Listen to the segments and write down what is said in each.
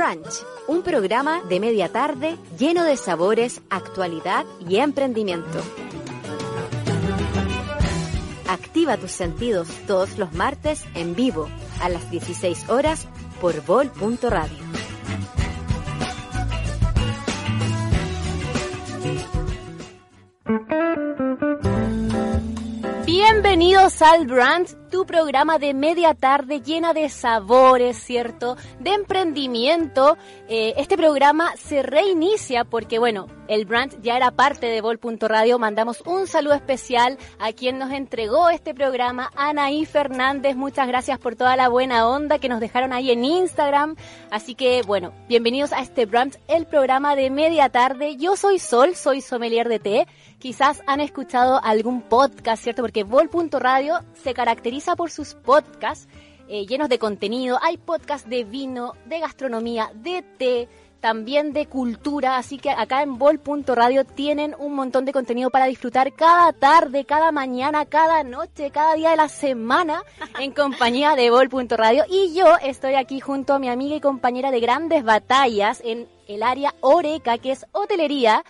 Brunch, un programa de media tarde lleno de sabores, actualidad y emprendimiento. Activa tus sentidos todos los martes en vivo a las 16 horas por vol.radio. Bienvenidos al Brunch, tu programa de media tarde llena de sabores, ¿cierto? De emprendimiento. Eh, este programa se reinicia porque, bueno, el brand ya era parte de Vol.radio. Mandamos un saludo especial a quien nos entregó este programa, Anaí Fernández. Muchas gracias por toda la buena onda que nos dejaron ahí en Instagram. Así que, bueno, bienvenidos a este brand, el programa de media tarde. Yo soy Sol, soy sommelier de té. Quizás han escuchado algún podcast, ¿cierto? Porque Vol.radio se caracteriza por sus podcasts eh, llenos de contenido. Hay podcasts de vino, de gastronomía, de té, también de cultura, así que acá en Vol.radio tienen un montón de contenido para disfrutar cada tarde, cada mañana, cada noche, cada día de la semana en compañía de Vol.radio y yo estoy aquí junto a mi amiga y compañera de grandes batallas en el área Oreca, que es hotelería,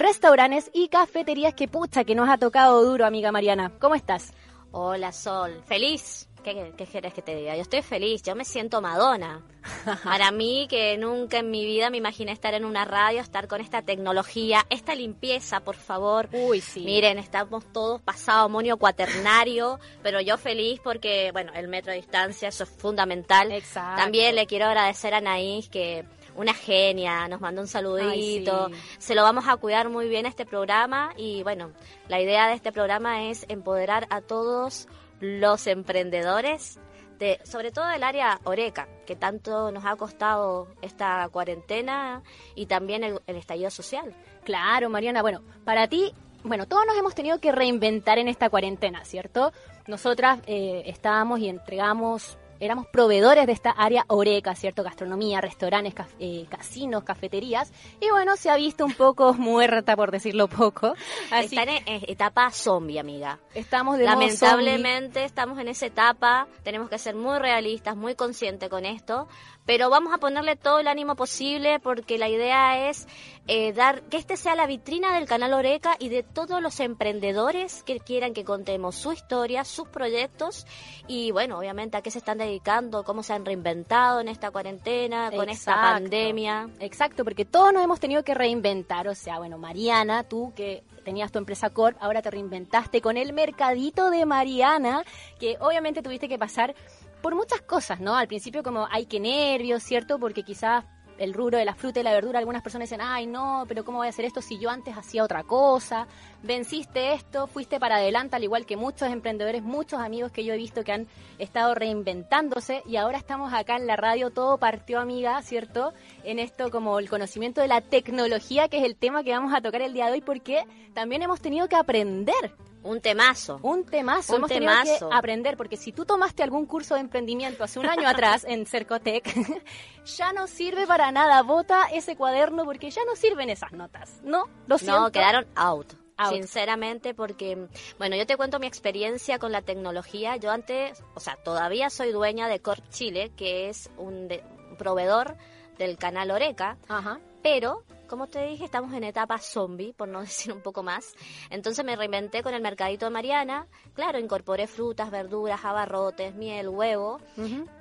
restaurantes y cafeterías que pucha que nos ha tocado duro, amiga Mariana. ¿Cómo estás? Hola Sol, feliz ¿Qué, quieres que te diga? Yo estoy feliz, yo me siento Madonna. Para mí, que nunca en mi vida me imaginé estar en una radio, estar con esta tecnología, esta limpieza, por favor. Uy, sí. Miren, estamos todos pasado amonio cuaternario, pero yo feliz porque, bueno, el metro de distancia, eso es fundamental. Exacto. También le quiero agradecer a Naís que una genia, nos mandó un saludito. Se lo vamos a cuidar muy bien este programa y bueno, la idea de este programa es empoderar a todos los emprendedores, de, sobre todo del área Oreca, que tanto nos ha costado esta cuarentena y también el, estallido social. Claro, Mariana, bueno, para ti, bueno, todos nos hemos tenido que reinventar en esta cuarentena, ¿cierto? Nosotras eh, estábamos y entregamos éramos proveedores de esta área oreca, ¿cierto? Gastronomía, restaurantes, eh, casinos, cafeterías. Y bueno, se ha visto un poco muerta, por decirlo poco. Así, Está en etapa zombie, amiga. Estamos de Lamentablemente estamos en esa etapa. Tenemos que ser muy realistas, muy conscientes con esto pero vamos a ponerle todo el ánimo posible porque la idea es eh, dar que este sea la vitrina del canal Oreca y de todos los emprendedores que quieran que contemos su historia, sus proyectos y bueno, obviamente a qué se están dedicando, cómo se han reinventado en esta cuarentena, con esta pandemia. Exacto, porque todos nos hemos tenido que reinventar, o sea, bueno, Mariana, tú que tenías tu empresa Corp, ahora te reinventaste con el mercadito de Mariana, que obviamente tuviste que pasar por muchas cosas, ¿no? Al principio como hay que nervios, ¿cierto? Porque quizás el rubro de la fruta y la verdura, algunas personas dicen, ay no, pero ¿cómo voy a hacer esto si yo antes hacía otra cosa? Venciste esto, fuiste para adelante, al igual que muchos emprendedores, muchos amigos que yo he visto que han estado reinventándose y ahora estamos acá en la radio, todo partió amiga, ¿cierto? En esto como el conocimiento de la tecnología, que es el tema que vamos a tocar el día de hoy, porque también hemos tenido que aprender un temazo. Un temazo. Hemos tenido que aprender, porque si tú tomaste algún curso de emprendimiento hace un año atrás en Cercotec, ya no sirve para nada. Bota ese cuaderno porque ya no sirven esas notas. No, lo siento. No, quedaron out. Sinceramente, porque, bueno, yo te cuento mi experiencia con la tecnología. Yo antes, o sea, todavía soy dueña de Corp Chile, que es un, un proveedor del canal Oreca. Ajá. Pero como te dije, estamos en etapa zombie, por no decir un poco más. Entonces me reinventé con el mercadito de Mariana. Claro, incorporé frutas, verduras, abarrotes, miel, huevo.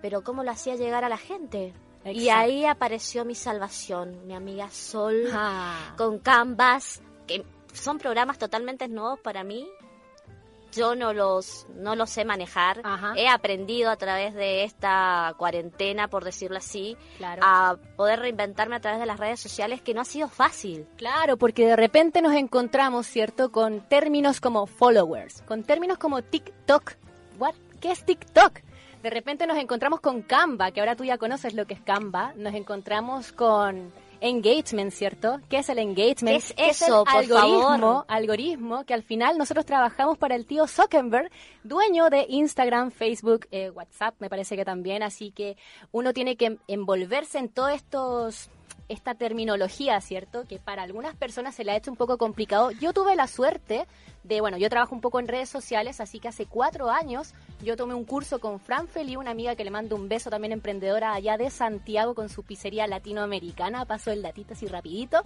Pero ¿cómo lo hacía llegar a la gente? Y ahí apareció mi salvación, mi amiga Sol, ah. con Canvas, que son programas totalmente nuevos para mí yo no los, no los sé manejar. He aprendido a través de esta cuarentena, por decirlo así, a poder reinventarme a través de las redes sociales, que no ha sido fácil. Claro, porque de repente nos encontramos, ¿cierto?, con términos como followers, con términos como TikTok. ¿What? ¿Qué es TikTok? de repente nos encontramos con Canva, que ahora tú ya conoces lo que es Canva, nos encontramos con engagement, ¿cierto? ¿Qué es el engagement? ¿Qué es eso, por algoritmo, favor? algoritmo que al final nosotros trabajamos para el tío Zuckerberg, dueño de Instagram, Facebook, eh, WhatsApp, me parece que también, así que uno tiene que envolverse en todos estos esta terminología, ¿cierto? Que para algunas personas se le ha hecho un poco complicado. Yo tuve la suerte de, bueno, yo trabajo un poco en redes sociales, así que hace cuatro años yo tomé un curso con Fran Feli, una amiga que le mando un beso también emprendedora allá de Santiago con su pizzería latinoamericana. Paso el datito así rapidito.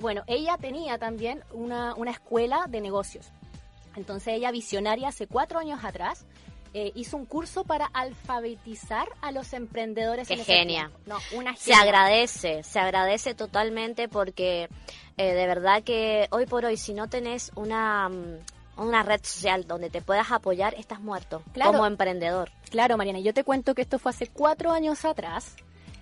Bueno, ella tenía también una, una escuela de negocios. Entonces ella visionaria hace cuatro años atrás eh, hizo un curso para alfabetizar a los emprendedores. Qué en genia. No, una Se genia. agradece, se agradece totalmente porque eh, de verdad que hoy por hoy si no tenés una, mm, una red social donde te puedas apoyar, estás muerto Claro. como emprendedor. Claro, Mariana, yo te cuento que esto fue hace cuatro años atrás.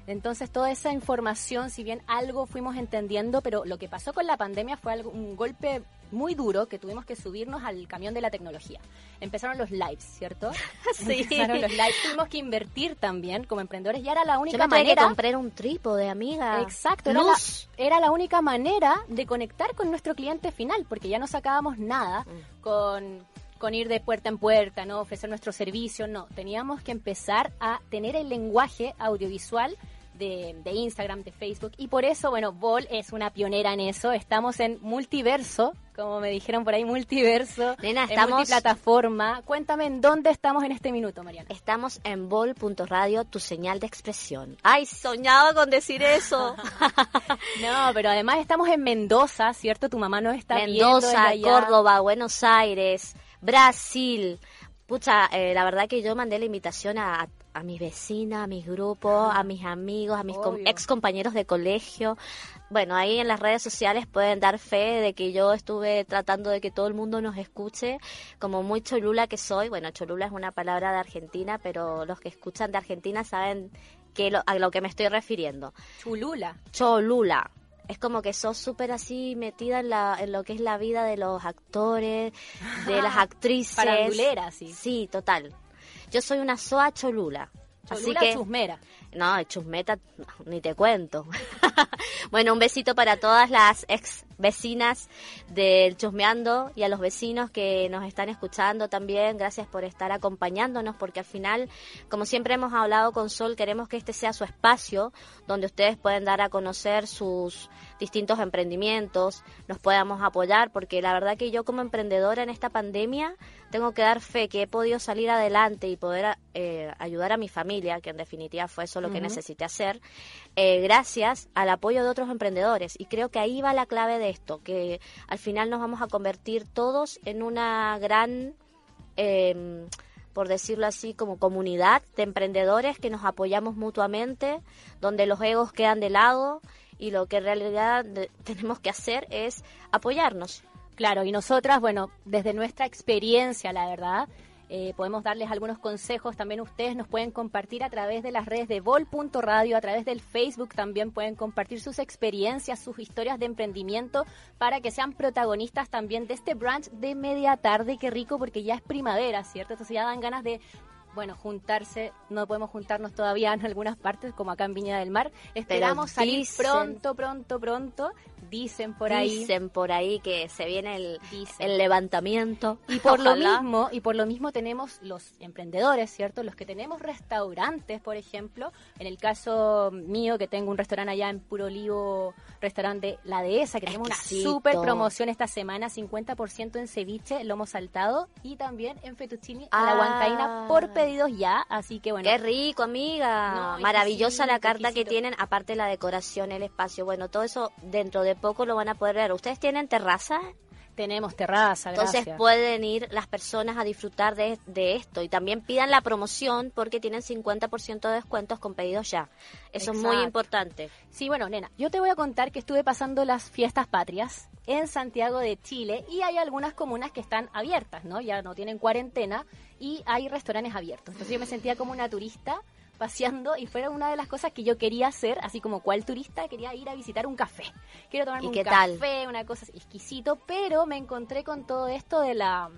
Entonces, toda esa información, si bien algo fuimos entendiendo, pero lo que pasó con la pandemia fue algo, un golpe muy duro que tuvimos que subirnos al camión de la tecnología. Empezaron los lives, ¿cierto? Sí. Empezaron los lives. Tuvimos que invertir también como emprendedores y era la Yo única me tuve que manera. comprar un trípode, amiga. Exacto, era la, era la única manera de conectar con nuestro cliente final, porque ya no sacábamos nada Mm. con, con ir de puerta en puerta, no ofrecer nuestro servicio, no. Teníamos que empezar a tener el lenguaje audiovisual de, de Instagram, de Facebook, y por eso, bueno, Vol es una pionera en eso. Estamos en multiverso, como me dijeron por ahí, multiverso, Nena, en estamos- multiplataforma. Cuéntame en dónde estamos en este minuto, Mariana. Estamos en bol.radio, tu señal de expresión. Ay, soñaba con decir eso. No, pero además estamos en Mendoza, ¿cierto? Tu mamá nos está viendo Mendoza, allá. Córdoba, Buenos Aires, Brasil. Pucha, eh, la verdad que yo mandé la invitación a, a mis vecinas, a mis grupos, a mis amigos, a mis com- ex compañeros de colegio. Bueno, ahí en las redes sociales pueden dar fe de que yo estuve tratando de que todo el mundo nos escuche, como muy cholula que soy. Bueno, cholula es una palabra de Argentina, pero los que escuchan de Argentina saben que lo- a lo que me estoy refiriendo. Chulula. Cholula. Es como que sos súper así metida en, la, en lo que es la vida de los actores, de las actrices. Farandulera, sí. Sí, total. Yo soy una soa cholula. Cholula así que, chusmera. no, chusmeta, no, ni te cuento. bueno, un besito para todas las ex vecinas del Chusmeando y a los vecinos que nos están escuchando también. Gracias por estar acompañándonos porque al final, como siempre hemos hablado con Sol, queremos que este sea su espacio donde ustedes pueden dar a conocer sus distintos emprendimientos, nos podamos apoyar porque la verdad que yo como emprendedora en esta pandemia tengo que dar fe que he podido salir adelante y poder eh, ayudar a mi familia, que en definitiva fue eso lo que necesité hacer, eh, gracias al apoyo de otros emprendedores. Y creo que ahí va la clave de esto, que al final nos vamos a convertir todos en una gran, eh, por decirlo así, como comunidad de emprendedores que nos apoyamos mutuamente, donde los egos quedan de lado y lo que en realidad tenemos que hacer es apoyarnos. Claro, y nosotras, bueno, desde nuestra experiencia, la verdad, eh, podemos darles algunos consejos. También ustedes nos pueden compartir a través de las redes de vol.radio, a través del Facebook también pueden compartir sus experiencias, sus historias de emprendimiento para que sean protagonistas también de este brunch de media tarde. Qué rico porque ya es primavera, ¿cierto? Entonces ya dan ganas de bueno, juntarse, no podemos juntarnos todavía en algunas partes, como acá en Viña del Mar. Esperamos salir dicen- pronto, pronto, pronto. Dicen por ahí. Dicen por ahí que se viene el, el levantamiento. Y por lo mismo, y por lo mismo tenemos los emprendedores, ¿cierto? Los que tenemos restaurantes, por ejemplo. En el caso mío, que tengo un restaurante allá en Puro Olivo, restaurante La Dehesa, que tenemos una super promoción esta semana, 50% en ceviche, lomo saltado y también en fettuccine a la Ah. huancaína por pedidos ya. Así que bueno, Qué rico, amiga. No, Maravillosa la exquisito, carta que tienen, aparte la decoración, el espacio. Bueno, todo eso dentro de poco lo van a poder ver. ¿Ustedes tienen terraza? tenemos terraza, Entonces gracias. pueden ir las personas a disfrutar de, de esto y también pidan la promoción porque tienen 50% de descuentos con pedidos ya. Eso es muy importante. Sí, bueno, nena, yo te voy a contar que estuve pasando las fiestas patrias en Santiago de Chile y hay algunas comunas que están abiertas, ¿no? Ya no tienen cuarentena y hay restaurantes abiertos. Entonces yo me sentía como una turista paseando y fue una de las cosas que yo quería hacer, así como cual turista, quería ir a visitar un café. Quiero tomarme ¿Y un qué tal? café, una cosa exquisito, pero me encontré con todo esto de la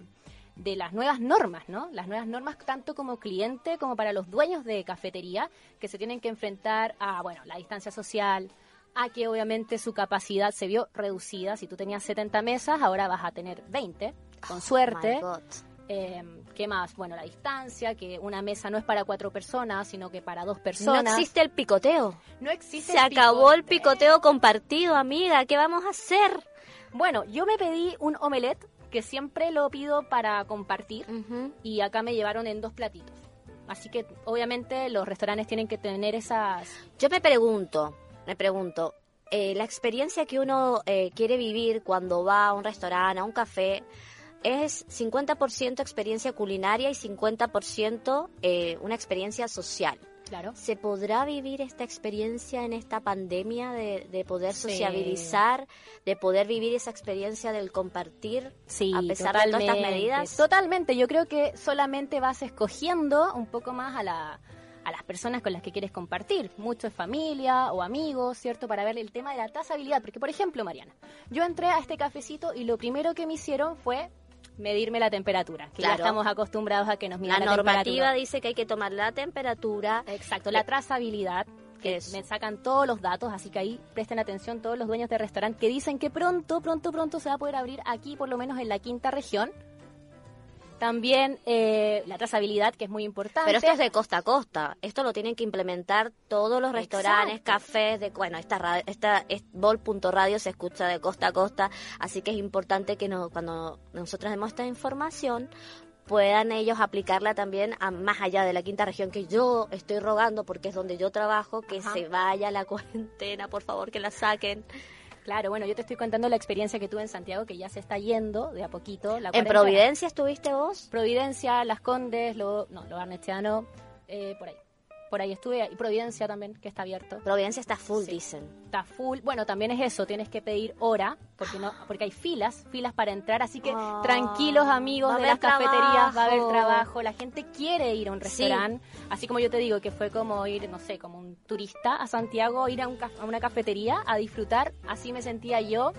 de las nuevas normas, ¿no? Las nuevas normas tanto como cliente como para los dueños de cafetería que se tienen que enfrentar a, bueno, la distancia social, a que obviamente su capacidad se vio reducida. Si tú tenías 70 mesas, ahora vas a tener 20, con suerte. Oh God. Eh, ¿Qué más? Bueno, la distancia, que una mesa no es para cuatro personas, sino que para dos personas. No existe el picoteo. No existe Se el acabó el picoteo. compartido, amiga. ¿Qué vamos a hacer? Bueno, yo me pedí un omelette, que siempre lo pido para compartir, y acá me llevaron en dos platitos. Así que obviamente los restaurantes tienen que tener esas... Yo me pregunto, me pregunto, eh, la experiencia que uno eh, quiere vivir cuando va a un restaurante, a un café, es 50% experiencia culinaria y 50% eh, una experiencia social. Claro. ¿Se podrá vivir esta experiencia en esta pandemia de, de poder Sí. sociabilizar, de poder vivir esa experiencia del compartir Sí, a pesar de todas estas medidas? Totalmente, yo creo que solamente vas escogiendo un poco más a, la, a las personas con las que quieres compartir. Mucho es familia o amigos, ¿cierto? Para ver el tema de la trazabilidad. Porque, por ejemplo, Mariana, yo entré a este cafecito y lo primero que me hicieron fue medirme la temperatura. Que ya Claro. estamos acostumbrados a que nos La midan la, normativa temperatura. dice que hay que tomar la temperatura. Exacto, la trazabilidad. Que me sacan todos los datos, así que ahí presten atención todos los dueños de restaurante que dicen que pronto, pronto, pronto se va a poder abrir aquí, por lo menos en la quinta región. También eh, la trazabilidad, que es muy importante. Pero esto es de costa a costa. Esto lo tienen que implementar todos los restaurantes, Exacto. cafés. De, bueno, esta, esta es- Vol.radio se escucha de costa a costa. Así que es importante que no, cuando nosotros demos esta información puedan ellos aplicarla también a más allá de la quinta región que yo estoy rogando porque es donde yo trabajo que Ajá. se vaya la cuarentena por favor que la saquen Claro, bueno, yo te estoy contando la experiencia que tuve en Santiago, que ya se está yendo de a poquito. La en. Providencia estuviste vos Providencia, Las Condes, lo, no, lo Barnechano, eh, por ahí. Por ahí estuve, y Providencia también, que está abierto. Providencia está full Sí. dicen Está full. Bueno, también es eso, tienes que pedir hora, porque no, porque hay filas, filas para entrar, así que Ah, tranquilos amigos de las cafeterías, va a haber trabajo. trabajo, la gente quiere ir a un Sí. restaurante, así como yo te digo que fue como ir, no sé, como un turista a Santiago, ir a, un a una cafetería a disfrutar, así me sentía yo.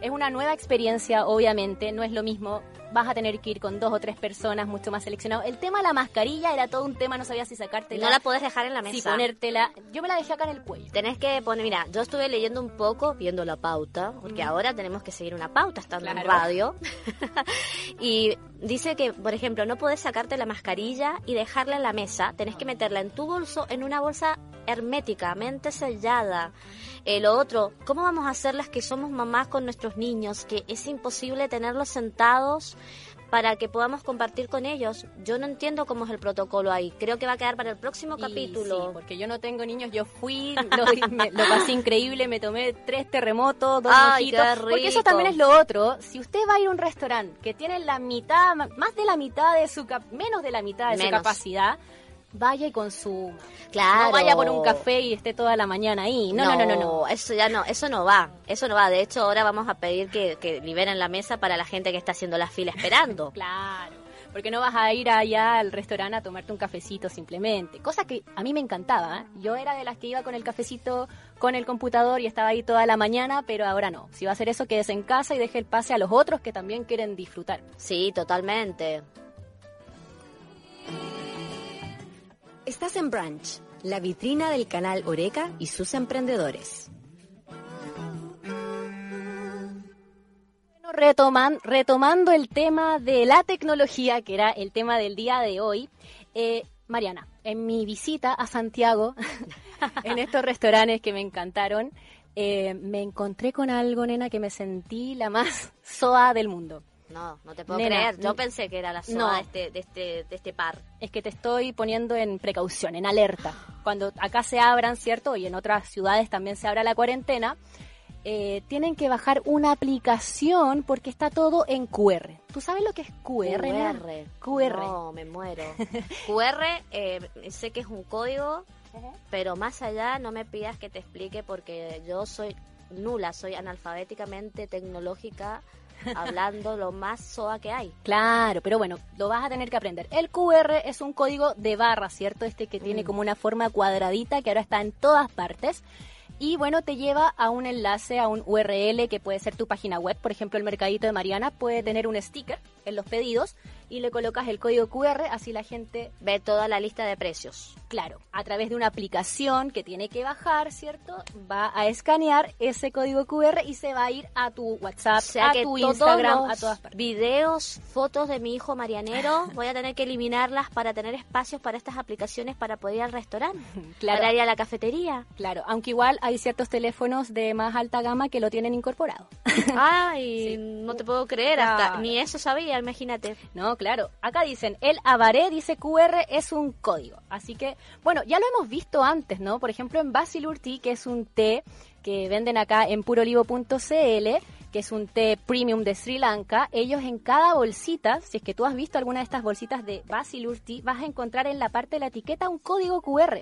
Es una nueva experiencia, obviamente, no es lo mismo. Vas a tener que ir con dos o tres personas, mucho más seleccionado. El tema de la mascarilla era todo un tema, no sabía si sacártela, no la podés dejar en la mesa si ponértela. Yo me la dejé acá en el cuello. Tenés que poner, mira, yo estuve leyendo un poco, viendo la pauta, porque ahora tenemos que seguir una pauta estando en radio. y dice que, por ejemplo, no podés sacarte la mascarilla y dejarla en la mesa, tenés que meterla en tu bolso, en una bolsa herméticamente sellada. Eh, lo otro, ¿cómo vamos a hacer las que somos mamás con nuestros niños? Que es imposible tenerlos sentados para que podamos compartir con ellos. Yo no entiendo cómo es el protocolo ahí. Creo que va a quedar para el próximo Y capítulo. Sí, porque yo no tengo niños, yo fui, lo, me- lo pasé increíble, me tomé tres terremotos, dos Ay, mojitos. qué Porque eso también es lo otro. Si usted va a ir a un restaurante que tiene la mitad, más de la mitad de su, menos de la mitad de su capacidad, vaya y consuma. Claro. No vaya por un café y esté toda la mañana ahí. No, no, no, no. no. Eso ya no, eso no va, eso no va. De hecho, ahora vamos a pedir que, que liberen la mesa para la gente que está haciendo la fila esperando. Claro. Porque no vas a ir allá al restaurante a tomarte un cafecito simplemente. Cosa que a mí me encantaba. ¿eh? Yo era de las que iba con el cafecito, con el computador y estaba ahí toda la mañana, pero ahora no. Si va a hacer eso, quédese en casa y deje el pase a los otros que también quieren disfrutar. Sí, totalmente. Estás en Branch, la vitrina del canal Oreca y sus emprendedores. Retoman- retomando el tema de la tecnología, que era el tema del día de hoy, eh, Mariana, en mi visita a Santiago, en estos restaurantes que me encantaron, eh, me encontré con algo, nena, que me sentí la más soa del mundo. No, no te puedo Nena, creer. Yo pensé que era la zona no. de, este, de, este, de este par. Es que te estoy poniendo en precaución, en alerta. Cuando acá se abran, ¿cierto? Y en otras ciudades también se abra la cuarentena, eh, tienen que bajar una aplicación porque está todo en QR. ¿Tú sabes lo que es? QR. QR. No, me muero. QR, eh, sé que es un código, pero más allá no me pidas que te explique porque yo soy nula, soy analfabéticamente tecnológica, hablando lo más soa que hay. Claro, pero bueno, lo vas a tener que aprender. El QR es un código de barra, ¿cierto? Este que Mm. tiene como una forma cuadradita que ahora está en todas partes. Y bueno, te lleva a un enlace, a un URL que puede ser tu página web. Por ejemplo, el Mercadito de Mariana puede tener un sticker en los pedidos y le colocas el código QR, así la gente ve toda la lista de precios. Claro, a través de una aplicación que tiene que bajar, ¿cierto? Va a escanear ese código QR y se va a ir a tu WhatsApp, a tu Instagram, a todas partes. Videos, fotos de mi hijo Marianero, voy a tener que eliminarlas para tener espacios para estas aplicaciones para poder ir al restaurante, claro. para ir a la cafetería. Claro, aunque igual hay ciertos teléfonos de más alta gama que lo tienen incorporado. Ay, no te puedo creer, hasta ni eso sabía, imagínate. No, claro. Acá dicen, el Avaré dice QR es un código. Así que bueno, ya lo hemos visto antes, ¿no? Por ejemplo, en Basilur Tea, que es un té que venden acá en purolivo.cl, que es un té premium de Sri Lanka, ellos en cada bolsita, si es que tú has visto alguna de estas bolsitas de Basilur Tea, vas a encontrar en la parte de la etiqueta un código QR.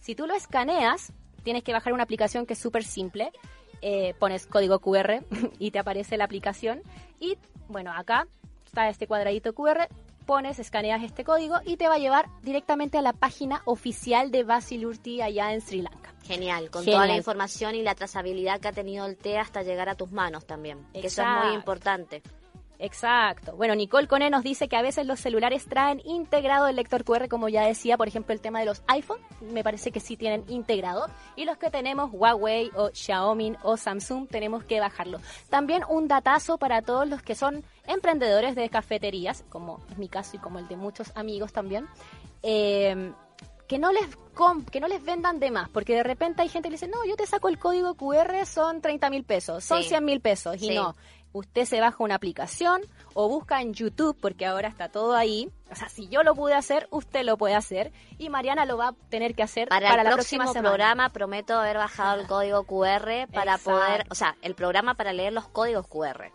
Si tú lo escaneas, tienes que bajar una aplicación que es súper simple. Eh, pones código QR y te aparece la aplicación. Y bueno, acá está este cuadradito QR, pones, escaneas este código y te va a llevar directamente a la página oficial de Basilurti allá en Sri Lanka. Genial, con toda la información y la trazabilidad que ha tenido el té hasta llegar a tus manos también, que eso es muy importante. Exacto. Bueno, Nicole Cone nos dice que a veces los celulares traen integrado el lector QR, como ya decía, por ejemplo, el tema de los iPhone, me parece que sí tienen integrado. Y los que tenemos Huawei o Xiaomi o Samsung, tenemos que bajarlo. También un datazo para todos los que son emprendedores de cafeterías, como es mi caso y como el de muchos amigos también. Eh, que no les que no les vendan de más, porque de repente hay gente que dice, no, yo te saco el código QR, son 30 mil pesos, son 100 mil pesos, y no, usted se baja una aplicación o busca en YouTube, porque ahora está todo ahí. O sea, si yo lo pude hacer, usted lo puede hacer. Y Mariana lo va a tener que hacer para, el la próximo próxima programa. Prometo haber bajado el código QR para poder, o sea, el programa para leer los códigos QR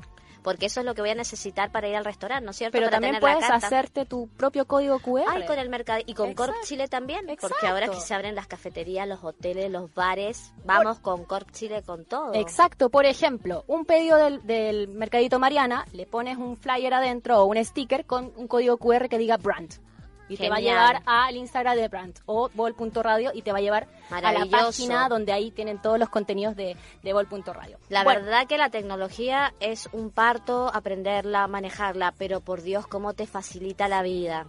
porque eso es lo que voy a necesitar para ir al restaurante, ¿no es cierto? Pero también puedes hacerte tu propio código QR. Ay, con el mercado y con Corp Chile también, porque ahora que se abren las cafeterías, los hoteles, los bares, vamos con Corp Chile con todo. Exacto, por ejemplo, un pedido del, del Mercadito Mariana, le pones un flyer adentro o un sticker con un código QR que diga brand y te va a llevar al Instagram de Brand o bol.radio y te va a llevar a la página donde ahí tienen todos los contenidos de, de bol.radio. La verdad que la tecnología es un parto aprenderla, manejarla, pero por Dios, cómo te facilita la vida.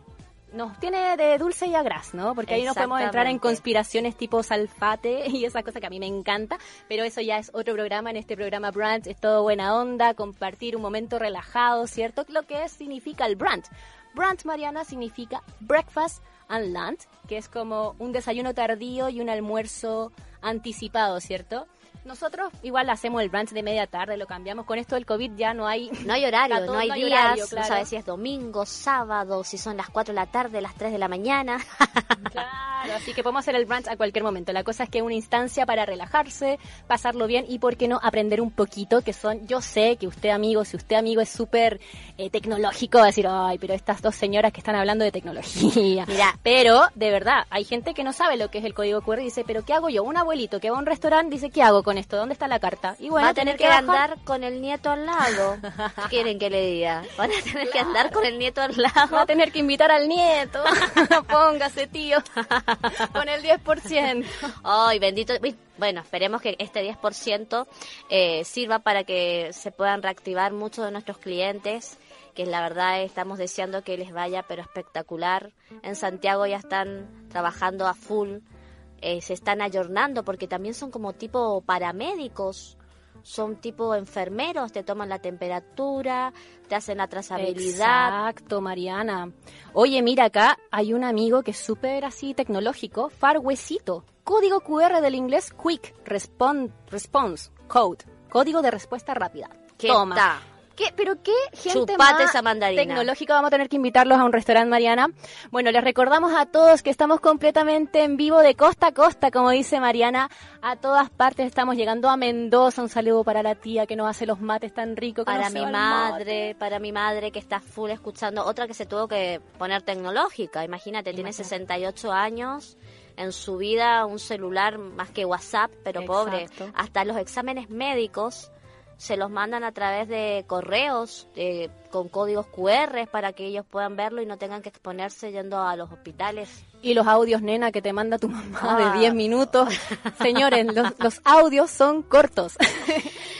Nos tiene de dulce y a gras, ¿no? Porque ahí nos podemos entrar en conspiraciones tipo salfate y esa cosa que a mí me encanta, pero eso ya es otro programa. En este programa Brand es todo buena onda, compartir un momento relajado, ¿cierto? Lo que significa el brand. Brunch, Mariana, significa breakfast and lunch, que es como un desayuno tardío y un almuerzo anticipado, ¿cierto? Nosotros igual hacemos el brunch de media tarde, lo cambiamos. Con esto del COVID ya no hay... No hay horario, no hay, días, no sabes si es domingo, sábado, si son las 4 de la tarde, las 3 de la mañana. Claro, así que podemos hacer el brunch a cualquier momento. La cosa es que es una instancia para relajarse, pasarlo bien y, ¿por qué no?, aprender un poquito, que son, yo sé que usted amigo, si usted amigo es súper eh, tecnológico, va a decir, ay, pero estas dos señoras que están hablando de tecnología. Mira, pero de verdad, hay gente que no sabe lo que es el código QR y dice, pero ¿qué hago yo? Un abuelito que va a un restaurante dice, ¿qué hago con esto? ¿Dónde está la carta? Y bueno, va a tener que, andar con el nieto al lado. ¿Qué quieren que le diga? Van a tener que andar con el nieto al lado. Va a tener que invitar al nieto. Póngase, tío. con el 10%. Ay, bendito. Bueno, esperemos que este 10% eh, sirva para que se puedan reactivar muchos de nuestros clientes que la verdad estamos deseando que les vaya, pero espectacular. En Santiago ya están trabajando a full eh, se están ayornando porque también son como tipo paramédicos, son tipo enfermeros, te toman la temperatura, te hacen la trazabilidad. Exacto, Mariana. Oye, mira acá, hay un amigo que es súper así tecnológico, Farwecito. Código QR del inglés Quick Response Code. Código de respuesta rápida. ¿Qué Toma. ¿Qué, pero qué gente más tecnológica vamos a tener que invitarlos a un restaurante, Mariana. Bueno, les recordamos a todos que estamos completamente en vivo de costa a costa, como dice Mariana. A todas partes estamos llegando a Mendoza. Un saludo para la tía que nos hace los mates tan ricos. Para mi madre, para mi madre que está full escuchando. Otra que se tuvo que poner tecnológica. Imagínate, tiene 68 años en su vida un celular más que WhatsApp, pero pobre. Hasta los exámenes médicos se los mandan a través de correos eh, con códigos QR para que ellos puedan verlo y no tengan que exponerse yendo a los hospitales. Y los audios, nena, que te manda tu mamá Ah. de 10 minutos. Señores, los, los audios son cortos.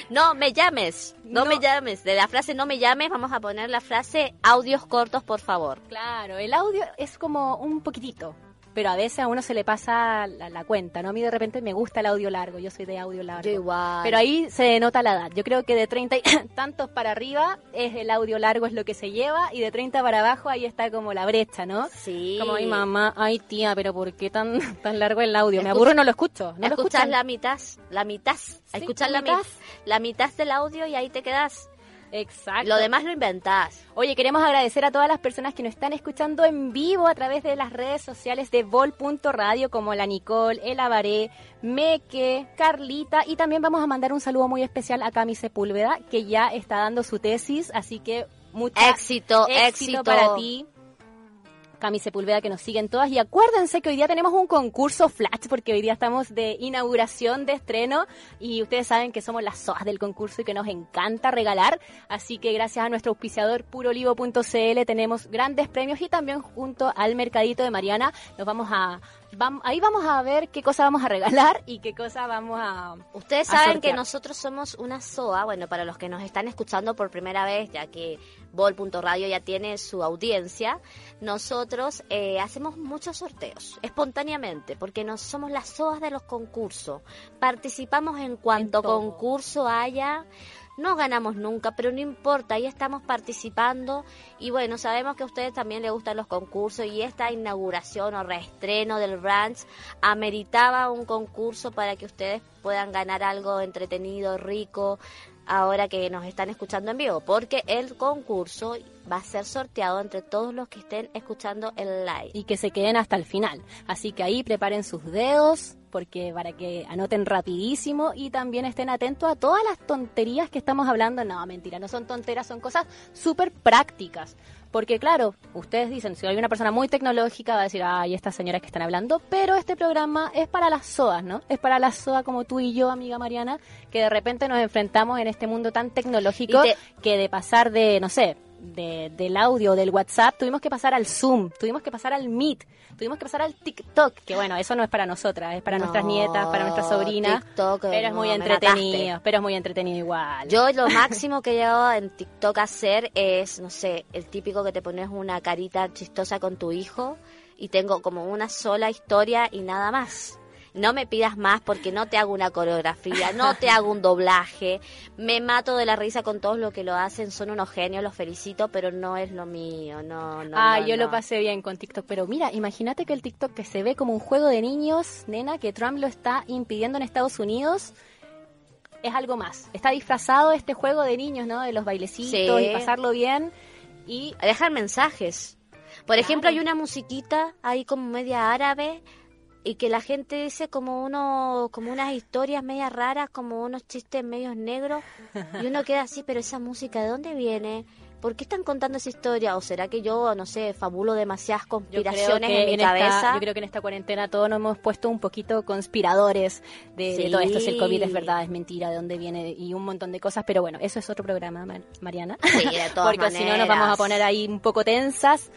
No me llames, no, No. me llames. De la frase no me llames vamos a poner la frase audios cortos, por favor. Claro, el audio es como un poquitito, pero a veces a uno se le pasa la, la cuenta, ¿no? A mí de repente me gusta el audio largo, yo soy de audio largo. Yo igual. Pero ahí se nota la edad. Yo creo que de 30 y tantos para arriba es el audio largo es lo que se lleva y de 30 para abajo ahí está como la brecha, ¿no? Sí. Como mi mamá, ay tía, pero ¿por qué tan, tan largo el audio? Me aburro, no lo escucho. No Escuchas la mitad, la mitad. Escuchas la la, mi- mitad. la mitad del audio y ahí te quedas. Exacto. Lo demás lo inventás. Oye, queremos agradecer a todas las personas que nos están escuchando en vivo a través de las redes sociales de Vol.radio, como la Nicole, El Avaré, Meque, Carlita, y también vamos a mandar un saludo muy especial a Cami Sepúlveda, que ya está dando su tesis, así que mucha Éxito, éxito, éxito. para ti. Cami Sepúlveda que nos siguen todas. Y acuérdense que hoy día tenemos un concurso flash porque hoy día estamos de inauguración de estreno y ustedes saben que somos las SOAS del concurso y que nos encanta regalar, así que gracias a nuestro auspiciador purolivo.cl tenemos grandes premios y también junto al mercadito de Mariana nos vamos a ahí vamos a ver qué cosa vamos a regalar y qué cosa vamos a Ustedes a saben sortear. que nosotros somos una SOA, bueno, para los que nos están escuchando por primera vez, ya que Vol.radio ya tiene su audiencia, nosotros eh, hacemos muchos sorteos, espontáneamente, porque nos somos las SOAs de los concursos. Participamos en cuanto En concurso haya. No ganamos nunca, pero no importa, ahí estamos participando. Y bueno, sabemos que a ustedes también les gustan los concursos y esta inauguración o reestreno del ranch ameritaba un concurso para que ustedes puedan ganar algo entretenido, rico, ahora que nos están escuchando en vivo, porque el concurso va a ser sorteado entre todos los que estén escuchando el live. y que se queden hasta el final. Así que ahí preparen sus dedos porque para que anoten rapidísimo y también estén atentos a todas las tonterías que estamos hablando. No, mentira, no son tonteras, son cosas súper prácticas. Porque claro, ustedes dicen, si hay una persona muy tecnológica va a decir, ay, estas señoras que están hablando, pero este programa es para las SOAS, ¿no? Es para las SOA como tú y yo, amiga Mariana, que de repente nos enfrentamos en este mundo tan tecnológico te- que de pasar de, no sé, de, del audio, del WhatsApp, tuvimos que pasar al Zoom, tuvimos que pasar al Meet, tuvimos que pasar al TikTok, que bueno, eso no es para nosotras, es para nuestras nietas, para nuestras sobrinas, TikTok, pero es no, muy entretenido, pero es muy entretenido igual. Yo lo máximo que he llegado en TikTok a hacer es, no sé, el típico que te pones una carita chistosa con tu hijo y tengo como una sola historia y nada más. No me pidas más porque no te hago una coreografía, no te hago un doblaje. Me mato de la risa con todos los que lo hacen, son unos genios, los felicito, pero no es lo mío, no, no. Ah, no, yo lo pasé bien con TikTok, pero mira, imagínate que el TikTok que se ve como un juego de niños, nena, que Trump lo está impidiendo en Estados Unidos, es algo más. Está disfrazado este juego de niños, ¿no? De los bailecitos Sí. y pasarlo bien. Y dejar mensajes. Por ejemplo, hay una musiquita ahí como media árabe y que la gente dice como uno como unas historias medias raras, como unos chistes medios negros y uno queda así, pero esa música ¿de dónde viene? ¿Por qué están contando esa historia? ¿O será que yo, no sé, fabulo demasiadas conspiraciones en mi en esta- cabeza? yo creo que en esta cuarentena todos nos hemos puesto un poquito conspiradores de, de todo esto, si el COVID es verdad, es mentira, de dónde viene y un montón de cosas, pero bueno, eso es otro programa, Mar- Mariana. Sí, de todas Porque si no nos vamos a poner ahí un poco tensas,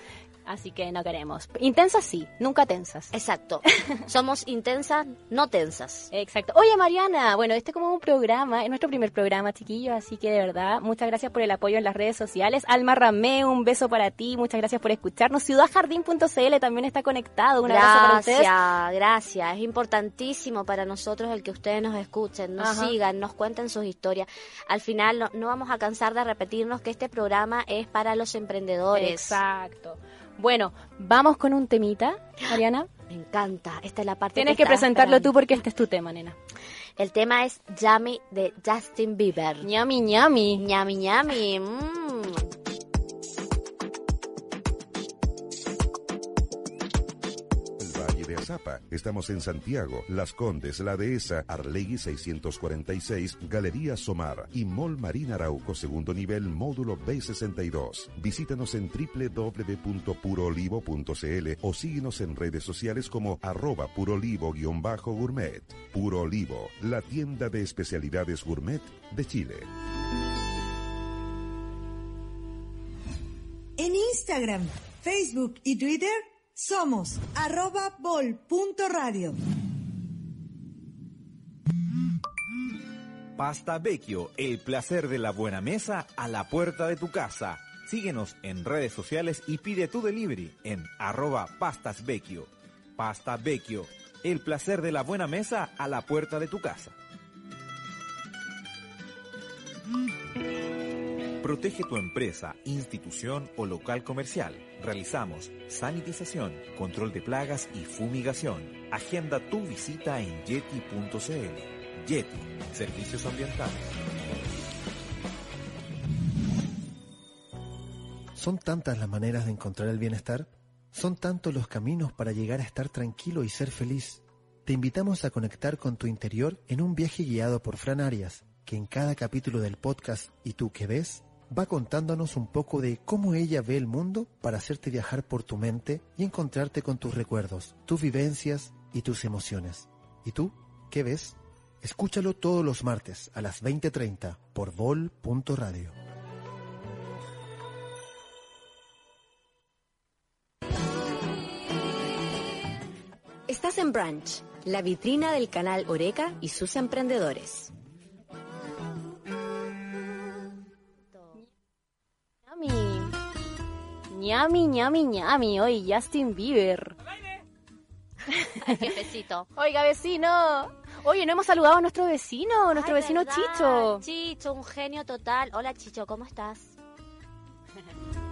así que no queremos. Intensas sí, nunca tensas. Exacto. Somos intensas, no tensas. Exacto. Oye, Mariana, bueno, este es como un programa, es nuestro primer programa, chiquillos, así que de verdad, muchas gracias por el apoyo en las redes sociales. Alma Ramé, un beso para ti, muchas gracias por escucharnos. Ciudadjardín.cl también está conectado, un abrazo para ustedes. Gracias, gracias. Es importantísimo para nosotros el que ustedes nos escuchen, nos Ajá. sigan, nos cuenten sus historias. Al final no, no vamos a cansar de repetirnos que este programa es para los emprendedores. Exacto. Bueno, vamos con un temita, Mariana. Me encanta. Esta es la parte Tienes que presentarlo esperando. tú porque este es tu tema, nena. El tema es Yummy de Justin Bieber. ñami, ñami. Ñami, ñami. mm. De Zapa. Estamos en Santiago, Las Condes, La Dehesa, Arlegui 646, Galería Somar y Mall Marina Arauco, segundo nivel, módulo B62. Visítanos en www.puroolivo.cl o síguenos en redes sociales como arroba purolivo-gourmet. Puro Olivo, la tienda de especialidades gourmet de Chile. En Instagram, Facebook y Twitter somos arroba bol.radio. Pasta Vecchio, el placer de la buena mesa a la puerta de tu casa. Síguenos en redes sociales y pide tu delivery en arroba pastasvecchio. Pasta Vecchio, el placer de la buena mesa a la puerta de tu casa. Protege tu empresa, institución o local comercial. Realizamos sanitización, control de plagas y fumigación. Agenda tu visita en yeti.cl. Yeti, servicios ambientales. Son tantas las maneras de encontrar el bienestar, son tantos los caminos para llegar a estar tranquilo y ser feliz. Te invitamos a conectar con tu interior en un viaje guiado por Fran Arias, que en cada capítulo del podcast ¿Y tú qué ves? Va contándonos un poco de cómo ella ve el mundo para hacerte viajar por tu mente y encontrarte con tus recuerdos, tus vivencias y tus emociones. ¿Y tú qué ves? Escúchalo todos los martes a las 20:30 por vol.radio. Estás en Branch, la vitrina del canal Oreca y sus emprendedores. Ñami, ñami, ñami. Hoy Justin Bieber. Ay, jefecito. Oiga, vecino. Oye, no hemos saludado a nuestro vecino, nuestro Ay, vecino ¿verdad? Chicho. Chicho, un genio total. Hola, Chicho, ¿cómo estás?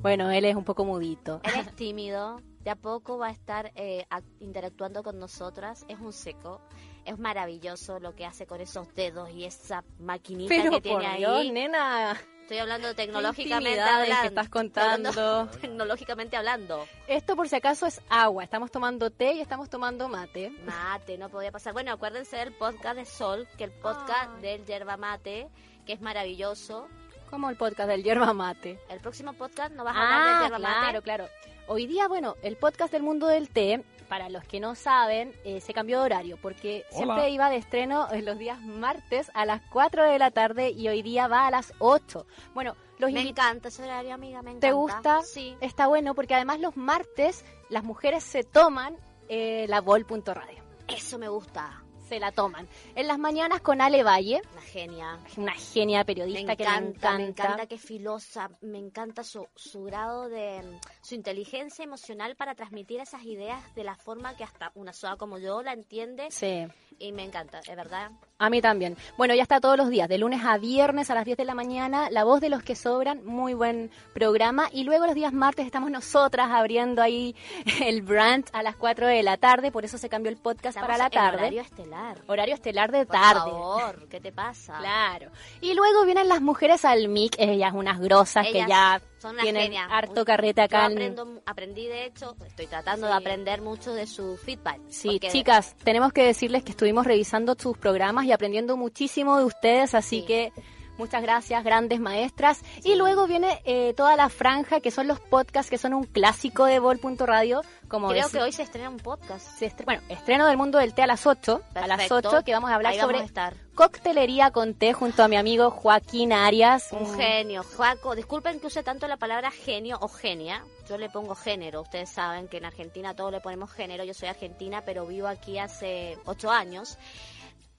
Bueno, él es un poco mudito. Él es tímido. De a poco va a estar eh, ac- interactuando con nosotras. Es un seco. Es maravilloso lo que hace con esos dedos y esa maquinita Pero que por tiene Dios, ahí. nena. Estoy hablando tecnológicamente intimidades que hablando. estás hablando contando. tecnológicamente hablando. Esto por si acaso es agua. Estamos tomando té y estamos tomando mate. Mate, no podía pasar. Bueno, acuérdense del podcast de Sol, que el podcast Ay. del yerba mate, que es maravilloso. Como el podcast del yerba mate. El próximo podcast no vas a hablar del Ah, yerba claro, mate. claro. Hoy día, bueno, el podcast del mundo del té, para los que no saben, eh, se cambió de horario porque siempre iba de estreno en los días martes a las 4 de la tarde y hoy día va a las 8. Bueno, los Me encanta ese horario, amiga, me encanta. ¿Te gusta? Sí. Está bueno porque además los martes las mujeres se toman eh, la vol.radio. Eso me gusta. Se la toman. En las mañanas con Ale Valle, Una genia. una genia Me periodista encanta, que me encanta. me encanta que es filosa, me encanta su, su grado de, su inteligencia emocional para transmitir esas ideas de la forma que hasta una sola como yo la entiende Sí. y me encanta, de verdad. A mí también. Bueno, ya está todos los días, de lunes a viernes a las 10 de la mañana, La Voz de los que Sobran, muy buen programa. Y luego los días martes estamos nosotras abriendo ahí el brand a las 4 de la tarde, por eso se cambió el podcast Estamos para la en tarde. horario estelar. Horario estelar de Por tarde. favor, ¿qué te pasa? Claro. Y luego vienen las mujeres al MIC, ellas unas grosas que ya son unas tienen genias. harto carrete Yo acá. en- aprendo, aprendí, de hecho, estoy tratando Sí. de aprender mucho de su feedback. Sí, chicas, tenemos que decirles que estuvimos revisando sus programas y aprendiendo muchísimo de ustedes, así Sí. que muchas gracias, grandes maestras. Y luego viene eh, toda la franja, que son los podcasts, que son un clásico de Vol.radio, como Creo que hoy se estrena un podcast. se bueno, estreno del mundo del té a las 8, a las Perfecto. 8, que vamos a hablar Ahí vamos sobre a estar. coctelería con té junto a mi amigo Joaquín Arias. Un genio, Juaco. Disculpen que use tanto la palabra genio o genia. Yo le pongo género. Ustedes saben que en Argentina todos le ponemos género. Yo soy argentina, pero vivo aquí hace ocho años.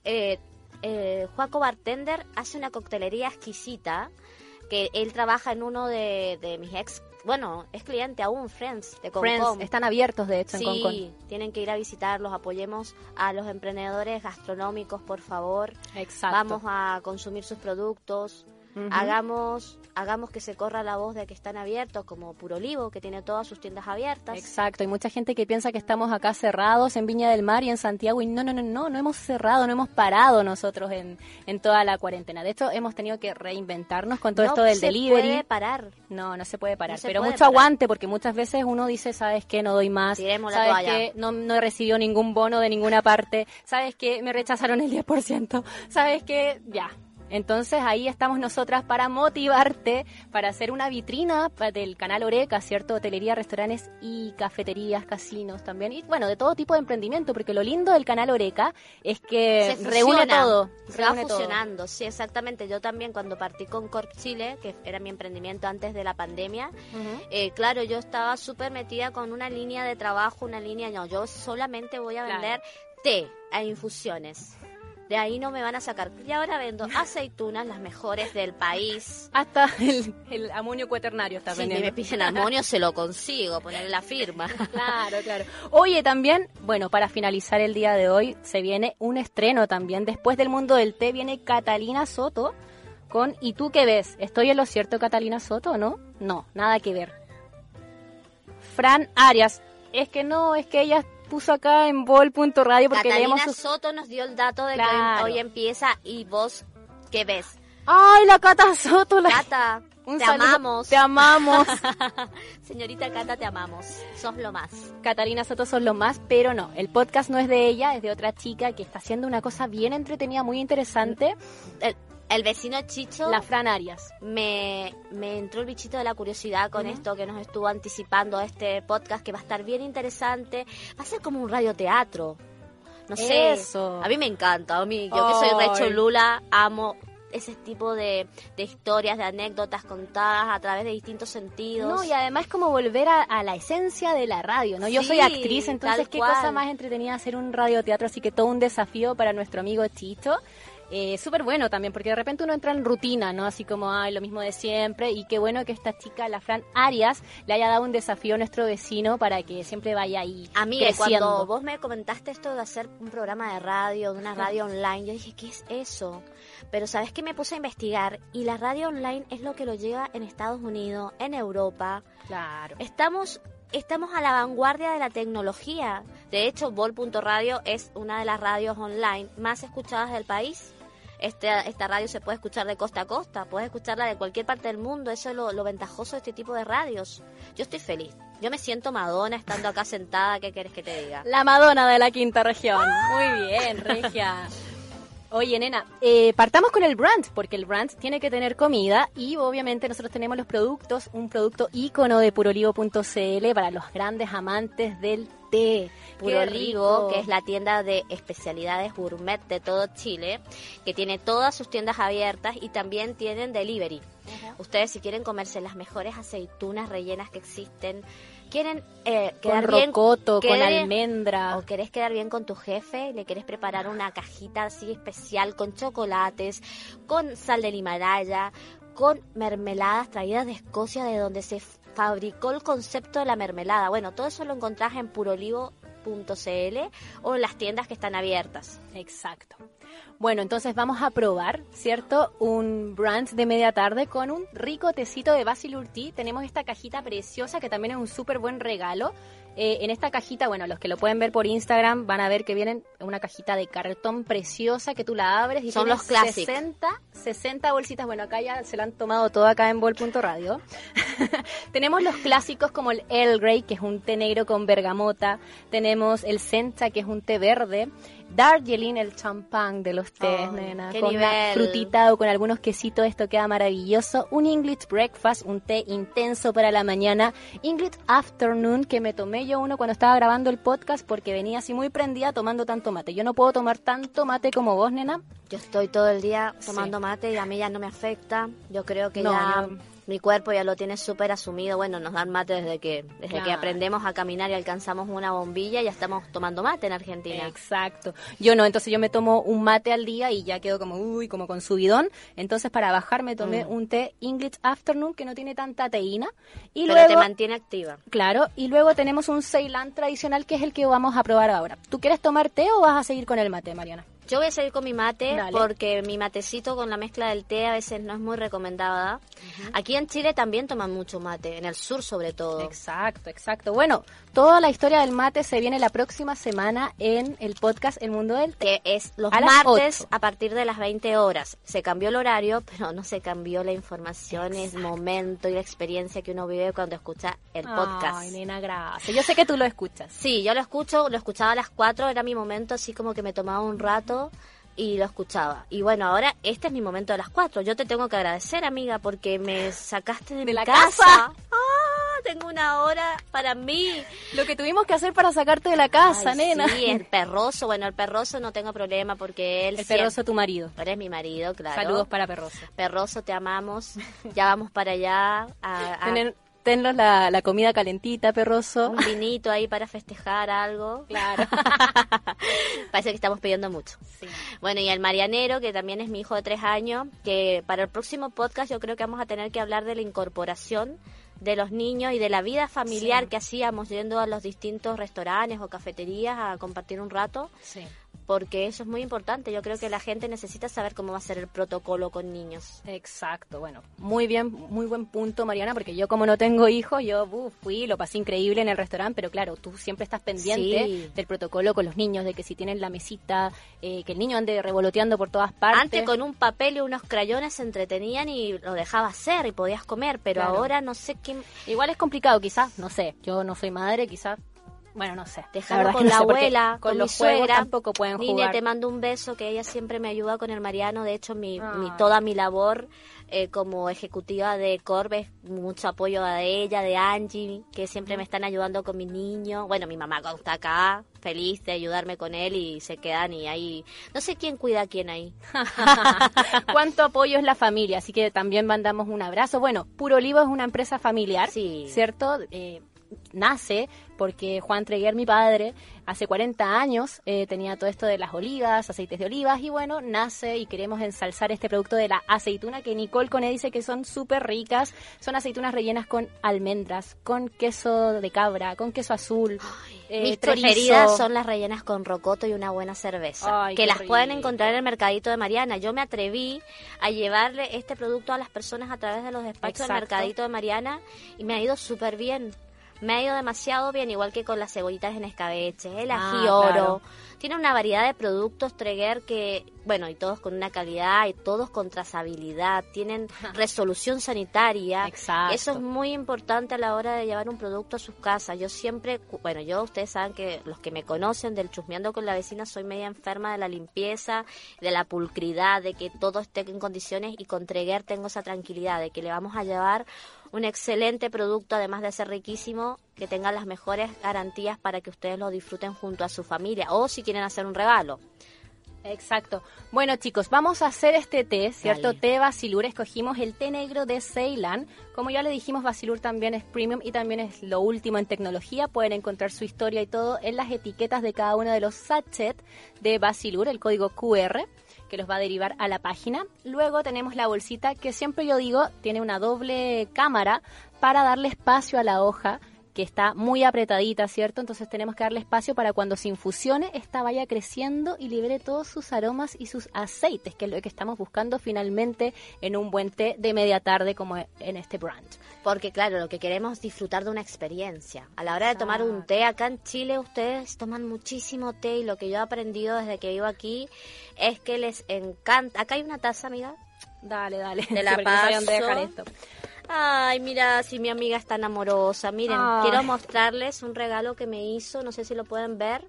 Eh, eh, Juaco Bartender hace una coctelería exquisita. Que él trabaja en uno de, de mis ex. Bueno, es cliente aún, Friends, de Friends, Concom. están abiertos de hecho en Concon. Sí, tienen que ir a visitarlos. Apoyemos a los emprendedores gastronómicos, por favor. Exacto. Vamos a consumir sus productos. Hagamos hagamos que se corra la voz de que están abiertos, como Puro Olivo, que tiene todas sus tiendas abiertas. Exacto, hay mucha gente que piensa que estamos acá cerrados en Viña del Mar y en Santiago, y no, no, no, no, no hemos cerrado, no hemos parado nosotros en, en toda la cuarentena. De hecho, hemos tenido que reinventarnos con todo esto del delivery. No se puede parar. No, no se puede parar, pero mucho aguante, porque muchas veces uno dice, ¿sabes qué? No doy más. ¿Sabes qué? No, no he recibido ningún bono de ninguna parte. ¿Sabes qué? Me rechazaron el 10%. ¿Sabes qué? Ya, entonces ahí estamos nosotras para motivarte, para hacer una vitrina del canal Oreca, ¿cierto? Hotelería, restaurantes y cafeterías, casinos también. Y bueno, de todo tipo de emprendimiento, porque lo lindo del canal Oreca es que reúne todo. Se va fusionando, sí, exactamente. Yo también cuando partí con Corp Chile, que era mi emprendimiento antes de la pandemia, eh, claro, yo estaba súper metida con una línea de trabajo, una línea, no, yo solamente voy a vender té a infusiones. De ahí no me van a sacar. Y ahora vendo aceitunas, las mejores del país. Hasta el, amonio cuaternario está vendiendo. Si me piden amonio, se lo consigo, ponerle la firma. Claro, claro. Oye, también, bueno, para finalizar el día de hoy, se viene un estreno también. Después del mundo del té viene Catalina Soto con ¿Y tú qué ves? ¿Estoy en lo cierto, Catalina Soto, o no? No, nada que ver. Fran Arias. Es que no, es que ella puso acá en bol.radio porque Catalina Soto nos dio el dato de que hoy empieza y vos, ¿qué ves? ¡Ay, la Cata Soto! La... Cata, te amamos. Te amamos. Señorita Cata, te amamos. Sos lo más. Catalina Soto sos lo más, pero no. El podcast no es de ella, es de otra chica que está haciendo una cosa bien entretenida, muy interesante. El vecino Chicho. La Fran Arias. Me, me entró el bichito de la curiosidad con esto que nos estuvo anticipando este podcast que va a estar bien interesante. Va a ser como un radioteatro. No sé. Eso. A mí me encanta. A mí, yo que soy Recho Lula, amo ese tipo de, de, historias, de anécdotas contadas a través de distintos sentidos. No, y además como volver a, la esencia de la radio, ¿no? Yo soy actriz, entonces qué cosa más entretenida hacer un radioteatro, así que todo un desafío para nuestro amigo Chicho eh, súper bueno también, porque de repente uno entra en rutina, ¿no? Así como, ay, lo mismo de siempre. Y qué bueno que esta chica, la Fran Arias, le haya dado un desafío a nuestro vecino para que siempre vaya ahí. A mí, cuando vos me comentaste esto de hacer un programa de radio, de una radio online, yo dije, ¿qué es eso? Pero sabes que me puse a investigar y la radio online es lo que lo lleva en Estados Unidos, en Europa. Claro. Estamos estamos a la vanguardia de la tecnología. De hecho, Vol.radio es una de las radios online más escuchadas del país. Este, esta radio se puede escuchar de costa a costa, puedes escucharla de cualquier parte del mundo, eso es lo, ventajoso de este tipo de radios. Yo estoy feliz. Yo me siento Madonna estando acá sentada, ¿qué quieres que te diga? La Madonna de la quinta región. Muy bien, Regia. Oye, nena, eh, partamos con el brand, porque el brand tiene que tener comida y obviamente nosotros tenemos los productos, un producto ícono de purolivo.cl para los grandes amantes del té. Puro Olivo, que es la tienda de especialidades gourmet de todo Chile, que tiene todas sus tiendas abiertas y también tienen delivery. Ustedes si quieren comerse las mejores aceitunas rellenas que existen, quieren eh, quedar con rocoto, con almendra. O querés quedar bien con tu jefe, le querés preparar una cajita así especial con chocolates, con sal del Himalaya, con mermeladas traídas de Escocia, de donde se fabricó el concepto de la mermelada. Bueno, todo eso lo encontrás en Purolivo o en las tiendas que están abiertas. Exacto. Bueno, entonces vamos a probar, ¿cierto? Un brunch de media tarde con un rico tecito de Basil Urti. Tenemos esta cajita preciosa que también es un súper buen regalo. Eh, en esta cajita, bueno, los que lo pueden ver por Instagram van a ver que vienen una cajita de cartón preciosa que tú la abres y son los clásicos. 60, 60 bolsitas. Bueno, acá ya se la han tomado todo acá en bol.radio. Tenemos los clásicos como el Earl Grey, que es un té negro con bergamota. Tenemos el Sencha, que es un té verde. Darjeeling, el champán de los tés, nena. Con una frutita o con algunos quesitos, esto queda maravilloso. Un English breakfast, un té intenso para la mañana. English afternoon, que me tomé yo uno cuando estaba grabando el podcast porque venía así muy prendida tomando tanto mate. Yo no puedo tomar tanto mate como vos, nena. Yo estoy todo el día tomando mate y a mí ya no me afecta. Yo creo que ya mi cuerpo ya lo tiene súper asumido. Bueno, nos dan mate desde que desde que aprendemos a caminar y alcanzamos una bombilla, ya estamos tomando mate en Argentina. Exacto. Yo no, entonces yo me tomo un mate al día y ya quedo como, uy, como con subidón. Entonces para bajar me tomé mm. un té English Afternoon que no tiene tanta teína. Y Pero te mantiene activa. Claro, y luego tenemos un Ceilán tradicional que es el que vamos a probar ahora. ¿Tú quieres tomar té o vas a seguir con el mate, Mariana? Yo voy a seguir con mi mate Dale. porque mi matecito con la mezcla del té a veces no es muy recomendada. Aquí en Chile también toman mucho mate, en el sur sobre todo. Exacto, exacto. Bueno, toda la historia del mate se viene la próxima semana en el podcast El Mundo del Té. que es los A martes a partir de las 20 horas. Se cambió el horario, pero no se cambió la información, el momento y la experiencia que uno vive cuando escucha el podcast. Ay, nena, gracias. Yo sé que tú lo escuchas. Sí, yo lo escucho, lo escuchaba a las 4, era mi momento así como que me tomaba un rato y lo escuchaba. Y bueno, ahora este es mi momento de las 4. Yo te tengo que agradecer, amiga, porque me sacaste de, De mi la casa. casa. Ah, tengo una hora para mí. Lo que tuvimos que hacer para sacarte de la casa, Ay, nena. Sí, el perroso. Bueno, el perroso no tengo problema porque él El siempre- perroso tu marido. Eres mi marido, claro. Saludos para perroso. Perroso, te amamos. Ya vamos para allá a, a Tener, tenlos la, la comida calentita, perroso. un vinito ahí para festejar algo. Claro. Parece que estamos pidiendo mucho. Bueno, y el Marianero, que también es mi hijo de tres años, que para el próximo podcast yo creo que vamos a tener que hablar de la incorporación de los niños y de la vida familiar Sí. que hacíamos yendo a los distintos restaurantes o cafeterías a compartir un rato, Sí. Porque eso es muy importante. Yo creo que la gente necesita saber cómo va a ser el protocolo con niños. Exacto, bueno, muy bien, muy buen punto, Mariana, porque yo como no tengo hijos, yo uh, fui, lo pasé increíble en el restaurante, pero claro, tú siempre estás pendiente Sí. del protocolo con los niños, de que si tienen la mesita, eh, que el niño ande revoloteando por todas partes. Antes con un papel y unos crayones se entretenían y lo dejaba hacer y podías comer, pero Claro. ahora no sé qué... Igual es complicado, quizás, no sé, yo no soy madre, quizás, bueno, no sé. Dejarlo con que no la sé, abuela, con con, los suegra. tampoco pueden Niña, jugar. te mando un beso, que ella siempre me ayuda con el Mariano. De hecho, mi, mi- toda mi labor eh, como ejecutiva de Corbe es mucho apoyo de ella, de Angie, que siempre me están ayudando con mi niño. Bueno, mi mamá está acá, feliz de ayudarme con él y se quedan y ahí... No sé quién cuida a quién ahí. Cuánto apoyo es la familia, así que también mandamos un abrazo. Bueno, Puro Olivo es una empresa familiar, Sí. ¿cierto? Eh, nace porque Juan Treguer, mi padre, hace 40 años eh, tenía todo esto de las olivas, aceites de olivas, y bueno, nace y queremos ensalzar este producto de la aceituna que Nicole Cone dice que son súper ricas. Son aceitunas rellenas con almendras, con queso de cabra, con queso azul. eh, Mis chorizo. preferidas son las rellenas con rocoto y una buena cerveza, Ay, que las pueden rico. encontrar en el mercadito de Mariana. Yo me atreví a llevarle este producto a las personas a través de los despachos del mercadito de Mariana y me ha ido súper bien. Me ha ido demasiado bien, igual que con las cebollitas en escabeche, el Ah, ají oro. claro. Tiene una variedad de productos Treguer que, bueno, y todos con una calidad y todos con trazabilidad. Tienen resolución sanitaria. Exacto. Eso es muy importante a la hora de llevar un producto a sus casas. Yo siempre, bueno, yo ustedes saben que los que me conocen del chusmeando con la vecina soy media enferma de la limpieza, de la pulcridad, de que todo esté en condiciones y con Treguer tengo esa tranquilidad de que le vamos a llevar un excelente producto, además de ser riquísimo, que tenga las mejores garantías para que ustedes lo disfruten junto a su familia o si quieren hacer un regalo. Exacto. Bueno, chicos, vamos a hacer este té, ¿cierto? Dale. Té Basilur. Escogimos el té negro de Ceylan. Como ya le dijimos, Basilur también es premium y también es lo último en tecnología. Pueden encontrar su historia y todo en las etiquetas de cada uno de los sachets de Basilur, el código QR que los va a derivar a la página. Luego tenemos la bolsita que siempre yo digo tiene una doble cámara para darle espacio a la hoja que está muy apretadita, ¿cierto? Entonces tenemos que darle espacio para cuando se infusione, esta vaya creciendo y libere todos sus aromas y sus aceites, que es lo que estamos buscando finalmente en un buen té de media tarde como en este brand. Porque claro, lo que queremos es disfrutar de una experiencia. A la hora de tomar un té, acá en Chile ustedes toman muchísimo té y lo que yo he aprendido desde que vivo aquí es que les encanta. Acá hay una taza, amiga. Dale, dale. Te la Sí, no esto. Ay, mira, si mi amiga es tan amorosa. Miren, Ay. quiero mostrarles un regalo que me hizo, no sé si lo pueden ver.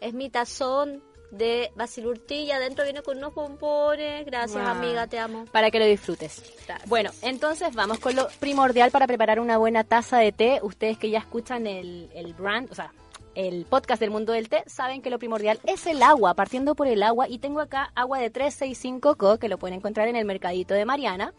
Es mi tazón de basilurtilla. Adentro viene con unos pompones. Gracias, amiga, te amo. para que lo disfrutes. Bueno, entonces vamos con lo primordial para preparar una buena taza de té. Ustedes que ya escuchan el, el brand, o sea, el podcast del mundo del té, saben que lo primordial es el agua, partiendo por el agua. Y tengo acá agua de 365 Co, que lo pueden encontrar en el mercadito de Mariana.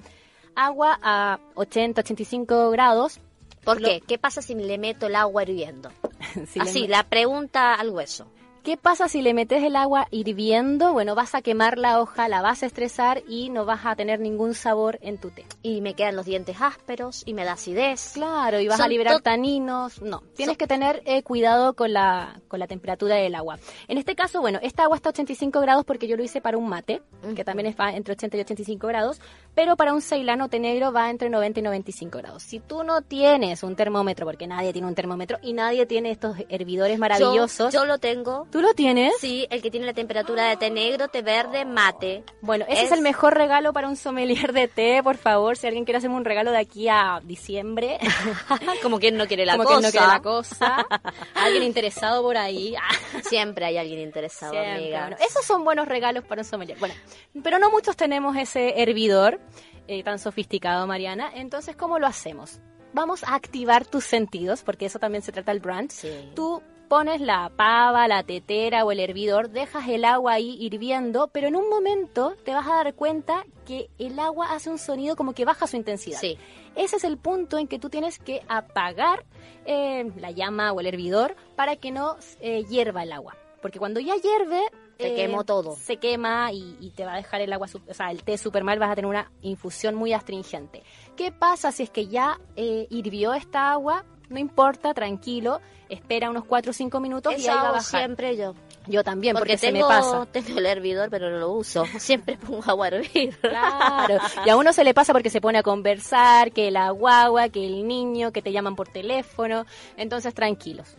Agua a 80, 85 grados. ¿Por Lo- qué? ¿Qué pasa si le meto el agua hirviendo? Si Así, la pregunta al hueso. ¿Qué pasa si le metes el agua hirviendo? Bueno, vas a quemar la hoja, la vas a estresar y no vas a tener ningún sabor en tu té. Y me quedan los dientes ásperos y me da acidez. Claro, y vas a liberar taninos. No, tienes Son- que tener eh, cuidado con la, con la temperatura del agua. En este caso, bueno, esta agua está a 85 grados porque yo lo hice para un mate, que también es va entre 80 y 85 grados, pero para un ceilano té negro va entre 90 y 95 grados. Si tú no tienes un termómetro, porque nadie tiene un termómetro y nadie tiene estos hervidores maravillosos, Yo, yo lo tengo. ¿Tú lo tienes? Sí, el que tiene la temperatura de té negro, té verde, mate. Bueno, ese es... Es- el mejor regalo para un sommelier de té, por favor. Si alguien quiere hacerme un regalo de aquí a diciembre, Como quien no quiere la como cosa. que no quiere la cosa, alguien interesado por ahí. Siempre hay alguien interesado, Siempre, amiga. bueno, esos son buenos regalos para un sommelier. Bueno, pero no muchos tenemos ese hervidor eh, tan sofisticado, Mariana. Entonces, ¿cómo lo hacemos? Vamos a activar tus sentidos, porque eso también se trata el brand. Sí. Tú pones la pava, la tetera o el hervidor, dejas el agua ahí hirviendo, pero en un momento te vas a dar cuenta que el agua hace un sonido como que baja su intensidad. Sí. Ese es el punto en que tú tienes que apagar eh, la llama o el hervidor para que no eh, hierva el agua. Porque cuando ya hierve... Se eh, quemó todo. Se quema y, y te va a dejar el agua, o sea, el té súper mal, vas a tener una infusión muy astringente. ¿Qué pasa si es que ya eh, hirvió esta agua? No importa, tranquilo, espera unos 4 o 5 minutos y ahí va a bajar. siempre yo. Yo también, porque, Porque se me pasa. tengo el hervidor, pero no lo uso. Siempre pongo agua a hervir. Claro, y a uno se le pasa porque se pone a conversar, que la guagua, que el niño, que te llaman por teléfono, entonces tranquilos.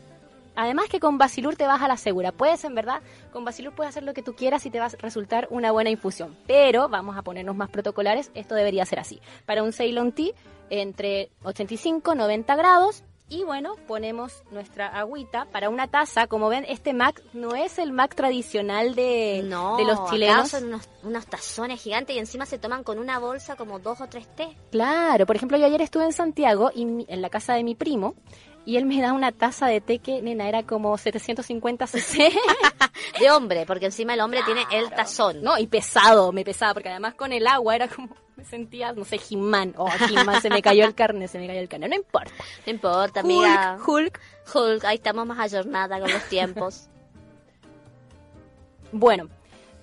Además que con Basilur te vas a la segura. Puedes, en verdad, con Basilur puedes hacer lo que tú quieras y te va a resultar una buena infusión. Pero vamos a ponernos más protocolares, esto debería ser así. Para un Ceylon Tea, entre 85 90 grados. Y bueno, ponemos nuestra agüita para una taza. Como ven, este Mac no es el Mac tradicional de, No, de los acá chilenos. son unos, unos tazones gigantes y encima se toman con una bolsa como dos o tres té. Claro, por ejemplo, yo ayer estuve en Santiago y mi- en la casa de mi primo y él me da una taza de té que, nena, era como 750 cc. De hombre, porque encima el hombre tiene el tazón. no, y pesado, me pesaba, porque además con el agua era como, me sentía, no sé, Jimán. Oh, Jimán, se me cayó el carne, se me cayó el carne. No importa. No importa, amiga. Hulk, Hulk. Hulk, ahí estamos más ayornada con los tiempos. Bueno,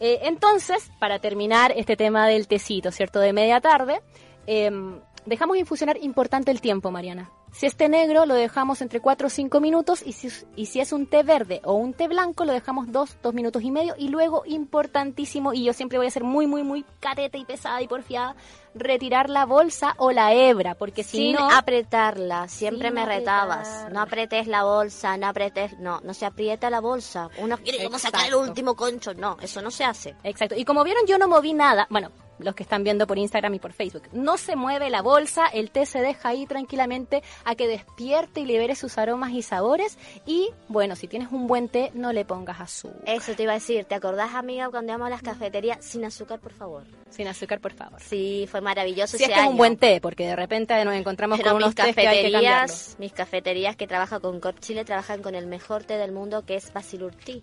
eh, entonces, para terminar este tema del tecito, ¿cierto? De media tarde, em, dejamos infusionar importante el tiempo, Mariana. Si es té negro, lo dejamos entre 4 o 5 minutos y si, y si es un té verde o un té blanco, lo dejamos 2, 2 minutos y medio y luego, importantísimo, y yo siempre voy a ser muy, muy, muy careta y pesada y porfiada, retirar la bolsa o la hebra, porque si no... apretarla, siempre me retabas. No apretes la bolsa, no apretes, no, no se aprieta la bolsa. Uno quiere como sacar el último concho, no, eso no se hace. Exacto. Y como vieron, yo no moví nada. Bueno, los que están viendo por Instagram y por Facebook. No se mueve la bolsa, el té se deja ahí tranquilamente a que despierte y libere sus aromas y sabores. Y bueno, si tienes un buen té, no le pongas azúcar. Eso te iba a decir, ¿te acordás, amiga, cuando íbamos a las cafeterías sin azúcar, por favor? Sin azúcar, por favor. Sí, fue maravilloso Si es que es un año. buen té, porque de repente nos encontramos Pero con unos mis tés que hay que cambiarlo. cafeterías, mis cafeterías que trabajan con Corp Chile trabajan con el mejor té del mundo que es Basilur Tea.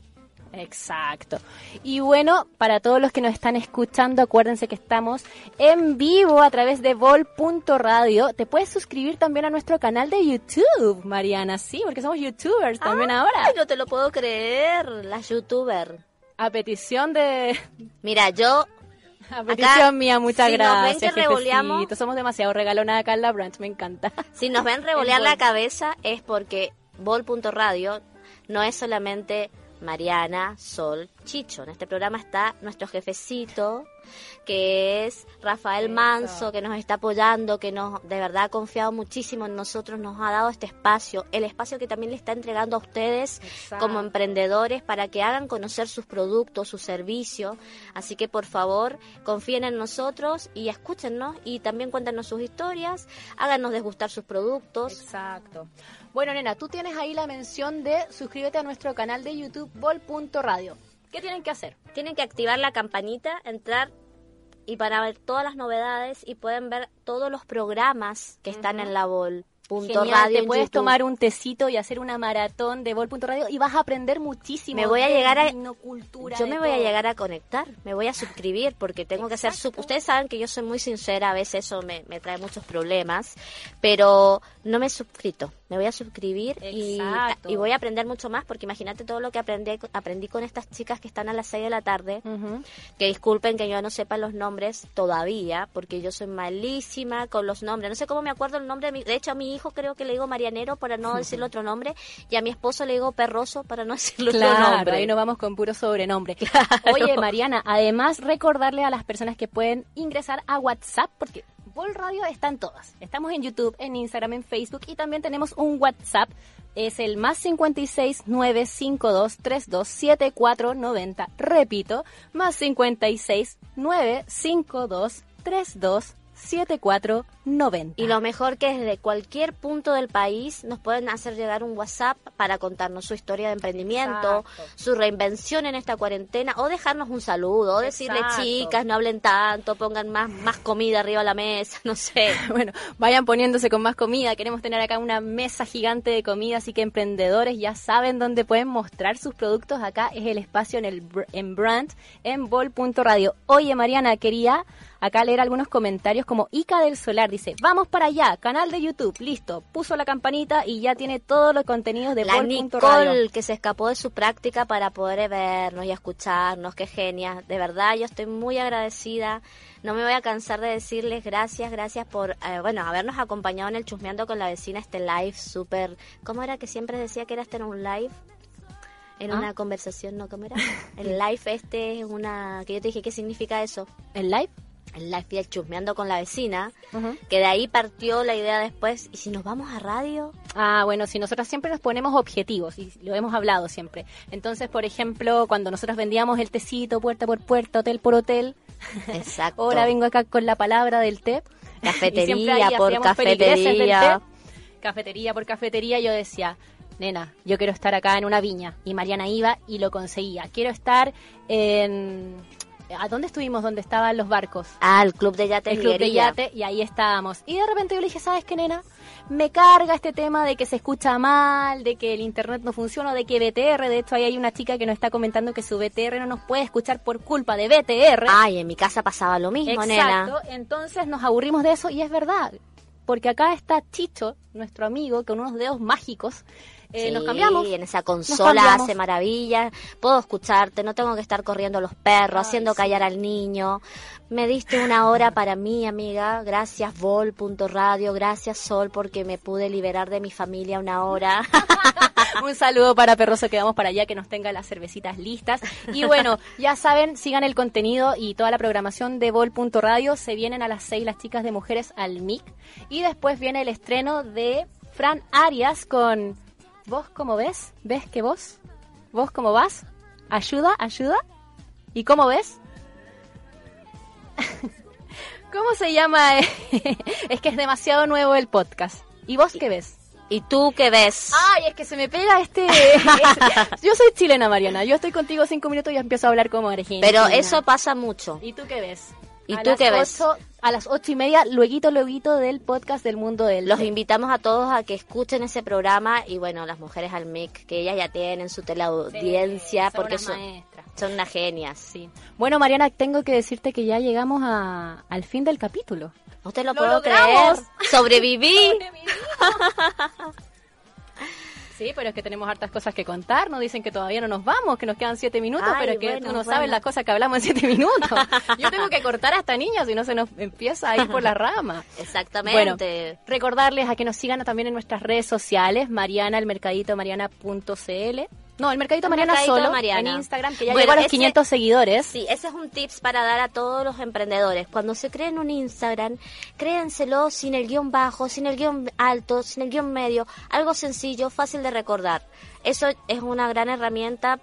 Exacto. Y bueno, para todos los que nos están escuchando, acuérdense que estamos en vivo a través de vol.radio. Te puedes suscribir también a nuestro canal de YouTube, Mariana, sí, porque somos youtubers también ahora. Ay, no te lo puedo creer, las youtuber. A petición de... Mira, yo A petición mía, muchas si nos ven gracias. que revoleamos-. Somos demasiado regalonas acá en la branch, me encanta. Si nos ven revolear la cabeza es porque Vol.radio no es solamente Mariana, Sol, Chicho. En este programa está nuestro jefecito, que es Rafael Manso, que nos está apoyando, que nos de verdad ha confiado muchísimo en nosotros, nos ha dado este espacio, el espacio que también le está entregando a ustedes Exacto. como emprendedores para que hagan conocer sus productos, sus servicios. Así que por favor, confíen en nosotros y escúchennos y también cuéntanos sus historias, háganos desgustar sus productos. Exacto. Bueno, nena, tú tienes ahí la mención de suscríbete a nuestro canal de YouTube, vol.radio. ¿Qué tienen que hacer? Tienen que activar la campanita, entrar y para ver todas las novedades y pueden ver todos los programas que están en la Vol. Punto Genial, radio te puedes YouTube. tomar un tecito y hacer una maratón de Vol.radio y vas a aprender muchísimo. Me voy a llegar a- cultura, Yo me voy a llegar a conectar, me voy a suscribir porque tengo que ser sub. Ustedes saben que yo soy muy sincera, a veces eso me, me trae muchos problemas, pero no me he suscrito. Me voy a suscribir y, voy a aprender mucho más porque imagínate todo lo que aprendí, aprendí con estas chicas que están a las 6 de la tarde. Que disculpen que yo no sepa los nombres todavía, porque yo soy malísima con los nombres. No sé cómo me acuerdo el nombre de mi... De hecho, a mi hijo creo que le digo Marianero para no decirle otro nombre, y a mi esposo le digo Perroso para no decirle otro Claro, nombre. ahí nos vamos con puro sobrenombre. Oye, Mariana, además recordarle a las personas que pueden ingresar a WhatsApp, porque Vol Radio está en todas. Estamos en YouTube, en Instagram, en Facebook y también tenemos un WhatsApp. Es el más 56 952 32 7490. Repito, más 56 952 32 7490. Y lo mejor que desde cualquier punto del país nos pueden hacer llegar un WhatsApp para contarnos su historia de emprendimiento, Exacto. su reinvención en esta cuarentena, o dejarnos un saludo, o decirle Exacto. chicas, no hablen tanto, pongan más, más comida arriba de la mesa, no sé. Bueno, vayan poniéndose con más comida. Queremos tener acá una mesa gigante de comida, así que emprendedores ya saben dónde pueden mostrar sus productos. Acá es el espacio en el en brand en bol.radio. Oye, Mariana, quería acá leer algunos comentarios como Ica del Solar dice, "Vamos para allá, canal de YouTube, listo. Puso la campanita y ya tiene todos los contenidos de La bol.radio." Nicole que se escapó de su práctica para poder vernos y escucharnos, qué genia. De verdad, yo estoy muy agradecida. No me voy a cansar de decirles gracias, gracias por, eh, bueno, habernos acompañado en el Chusmeando con la vecina, este live súper... ¿Cómo era que siempre decía que era este en un live? En ¿Ah? una conversación, ¿no? ¿Cómo era? El live este es una... que yo te dije, ¿qué significa eso? ¿El live? El live el Chusmeando con la vecina, que de ahí partió la idea después. ¿Y si nos vamos a radio? Ah, bueno, si nosotras siempre nos ponemos objetivos y lo hemos hablado siempre. Entonces, por ejemplo, cuando nosotras vendíamos el tecito puerta por puerta, hotel por hotel, Exacto. ahora vengo acá con la palabra del té. Cafetería por cafetería. té. Cafetería por cafetería, yo decía, nena, yo quiero estar acá en una viña. Y Mariana iba y lo conseguía. Quiero estar en... ¿A dónde estuvimos? Donde estaban los barcos. Ah, el club de yates el club de yate y ahí estábamos. Y de repente yo le dije, ¿sabes qué, nena? Me carga este tema de que se escucha mal, de que el internet no funciona, de que BTR, de hecho ahí hay una chica que nos está comentando que su BTR no nos puede escuchar por culpa de BTR. Ay, en mi casa pasaba lo mismo, Exacto, nena. entonces nos aburrimos de eso y es verdad. Porque acá está Chicho, nuestro amigo, con unos dedos mágicos. Eh, nos Sí, cambiamos. en esa Nos consola hace maravillas. Puedo escucharte, no tengo que estar corriendo los perros, Ay, haciendo sí. callar al niño. Me diste una hora para mí, amiga. Gracias, Vol.radio. Gracias, Sol, porque me pude liberar de mi familia una hora. Un saludo para Perroso que vamos para allá, que nos tenga las cervecitas listas. Y bueno, ya saben, sigan el contenido y toda la programación de Vol.radio. Se vienen a las 6 las chicas de Mujeres al MIC. Y después viene el estreno de Fran Arias con ¿Vos cómo ves? ¿Ves que vos? ¿Vos cómo vas? ¿Ayuda? ¿Ayuda? ¿Y cómo ves? ¿Cómo se llama? es que es demasiado nuevo el podcast. ¿Y vos qué ves? ¿Y tú qué ves? Ay, es que se me pega este... Yo soy chilena, Mariana. Yo estoy contigo cinco minutos y ya empiezo a hablar como argentina. Pero eso pasa mucho. ¿Y tú qué ves? ¿Y A tú qué ves? a las ocho y media, lueguito, lueguito del podcast del mundo del... Los invitamos a todos a que escuchen ese programa y bueno, las mujeres al MIC, que ellas ya tienen su teleaudiencia Sí, son porque son, maestras. son unas genias. Sí. Bueno, Mariana, tengo que decirte que ya llegamos a- al fin del capítulo. No te lo, ¡Lo puedo logramos! creer. Sobreviví. Sí, pero es que tenemos hartas cosas que contar. Nos dicen que todavía no nos vamos, que nos quedan siete minutos, Ay, pero es que bueno, tú no bueno. sabes las cosas que hablamos en siete minutos. Yo tengo que cortar a esta niña, si no se nos empieza a ir por la rama. Bueno, Exactamente. recordarles a que nos sigan también en nuestras redes sociales, Mariana, el mercadito mariana.cl. No, el mercadito El Mariana Mercadito solo Mariana. en Instagram, que ya Bueno, llegó a los ese- 500 seguidores. Sí, ese es un tips para dar a todos los emprendedores. Cuando se creen un Instagram, créanselo sin el guion bajo, sin el guion alto, sin el guion medio. Algo sencillo, fácil de recordar. Eso es una gran herramienta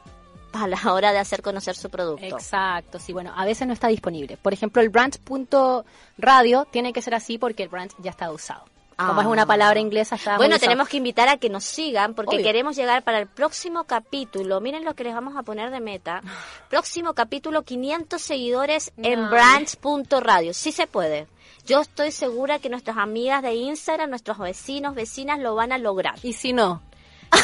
a la hora de hacer conocer su producto. Exacto, sí, bueno, a veces no está disponible. Por ejemplo, el branch.radio tiene que ser así porque el branch ya está usado. Como es una palabra inglesa, está Bueno, tenemos que invitar a que nos sigan porque Obvio. queremos llegar para el próximo capítulo. Miren lo que les vamos a poner de meta. Próximo capítulo, 500 seguidores en No. branch.radio. Sí se puede. Yo estoy segura que nuestras amigas de Instagram, nuestros vecinos, vecinas lo van a lograr. Y si no,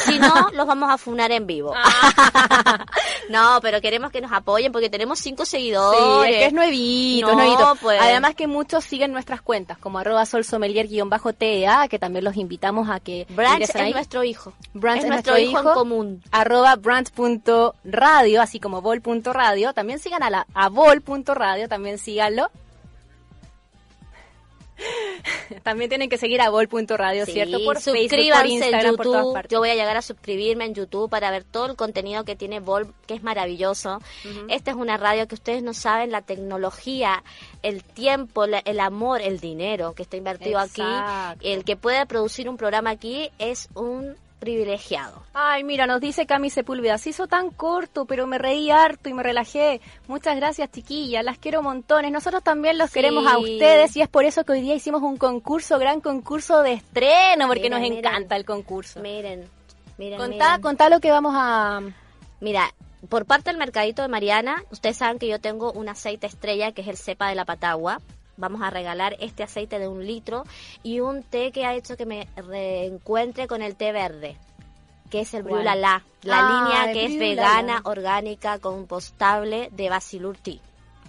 Si no, los vamos a funar en vivo. Ah. no, pero queremos que nos apoyen porque tenemos cinco Sí, seguidores. es que es nuevito, No, es nuevito. pues. Además que muchos siguen nuestras cuentas, como arroba solsommelier-tea, que también los invitamos a que Branch es ahí. nuestro hijo. Branch es, es nuestro, nuestro hijo, hijo. en común. arroba branch.radio, así como vol.radio. También sigan a, la, a vol.radio, también síganlo. también tienen que seguir a vol.radio, Sí, ¿cierto? Por Facebook, por Instagram, en por todas YouTube. partes. Yo voy a llegar a suscribirme en YouTube para ver todo el contenido que tiene Vol, que es maravilloso. Esta es una radio que ustedes no saben la tecnología, el tiempo, la- el amor, el dinero que está invertido Exacto. aquí. El que puede producir un programa aquí es un privilegiado. Ay, mira, nos dice Cami Sepúlveda, se hizo tan corto, pero me reí harto y me relajé. Muchas gracias, chiquillas, las quiero montones. Nosotros también los Sí. queremos a ustedes y es por eso que hoy día hicimos un concurso, gran concurso de estreno, porque Miren, nos miren. encanta el concurso. Miren, miren, Contá, miren. contá lo que vamos a... Mira, por parte del mercadito de Mariana, ustedes saben que yo tengo un aceite estrella que es el cepa de la patagua. Vamos a regalar este aceite de un litro y un té que ha hecho que me reencuentre con el té verde, que es el ¿Cuál? Briulala, la Ah, línea que es vegana, orgánica, compostable de Basilur Tea.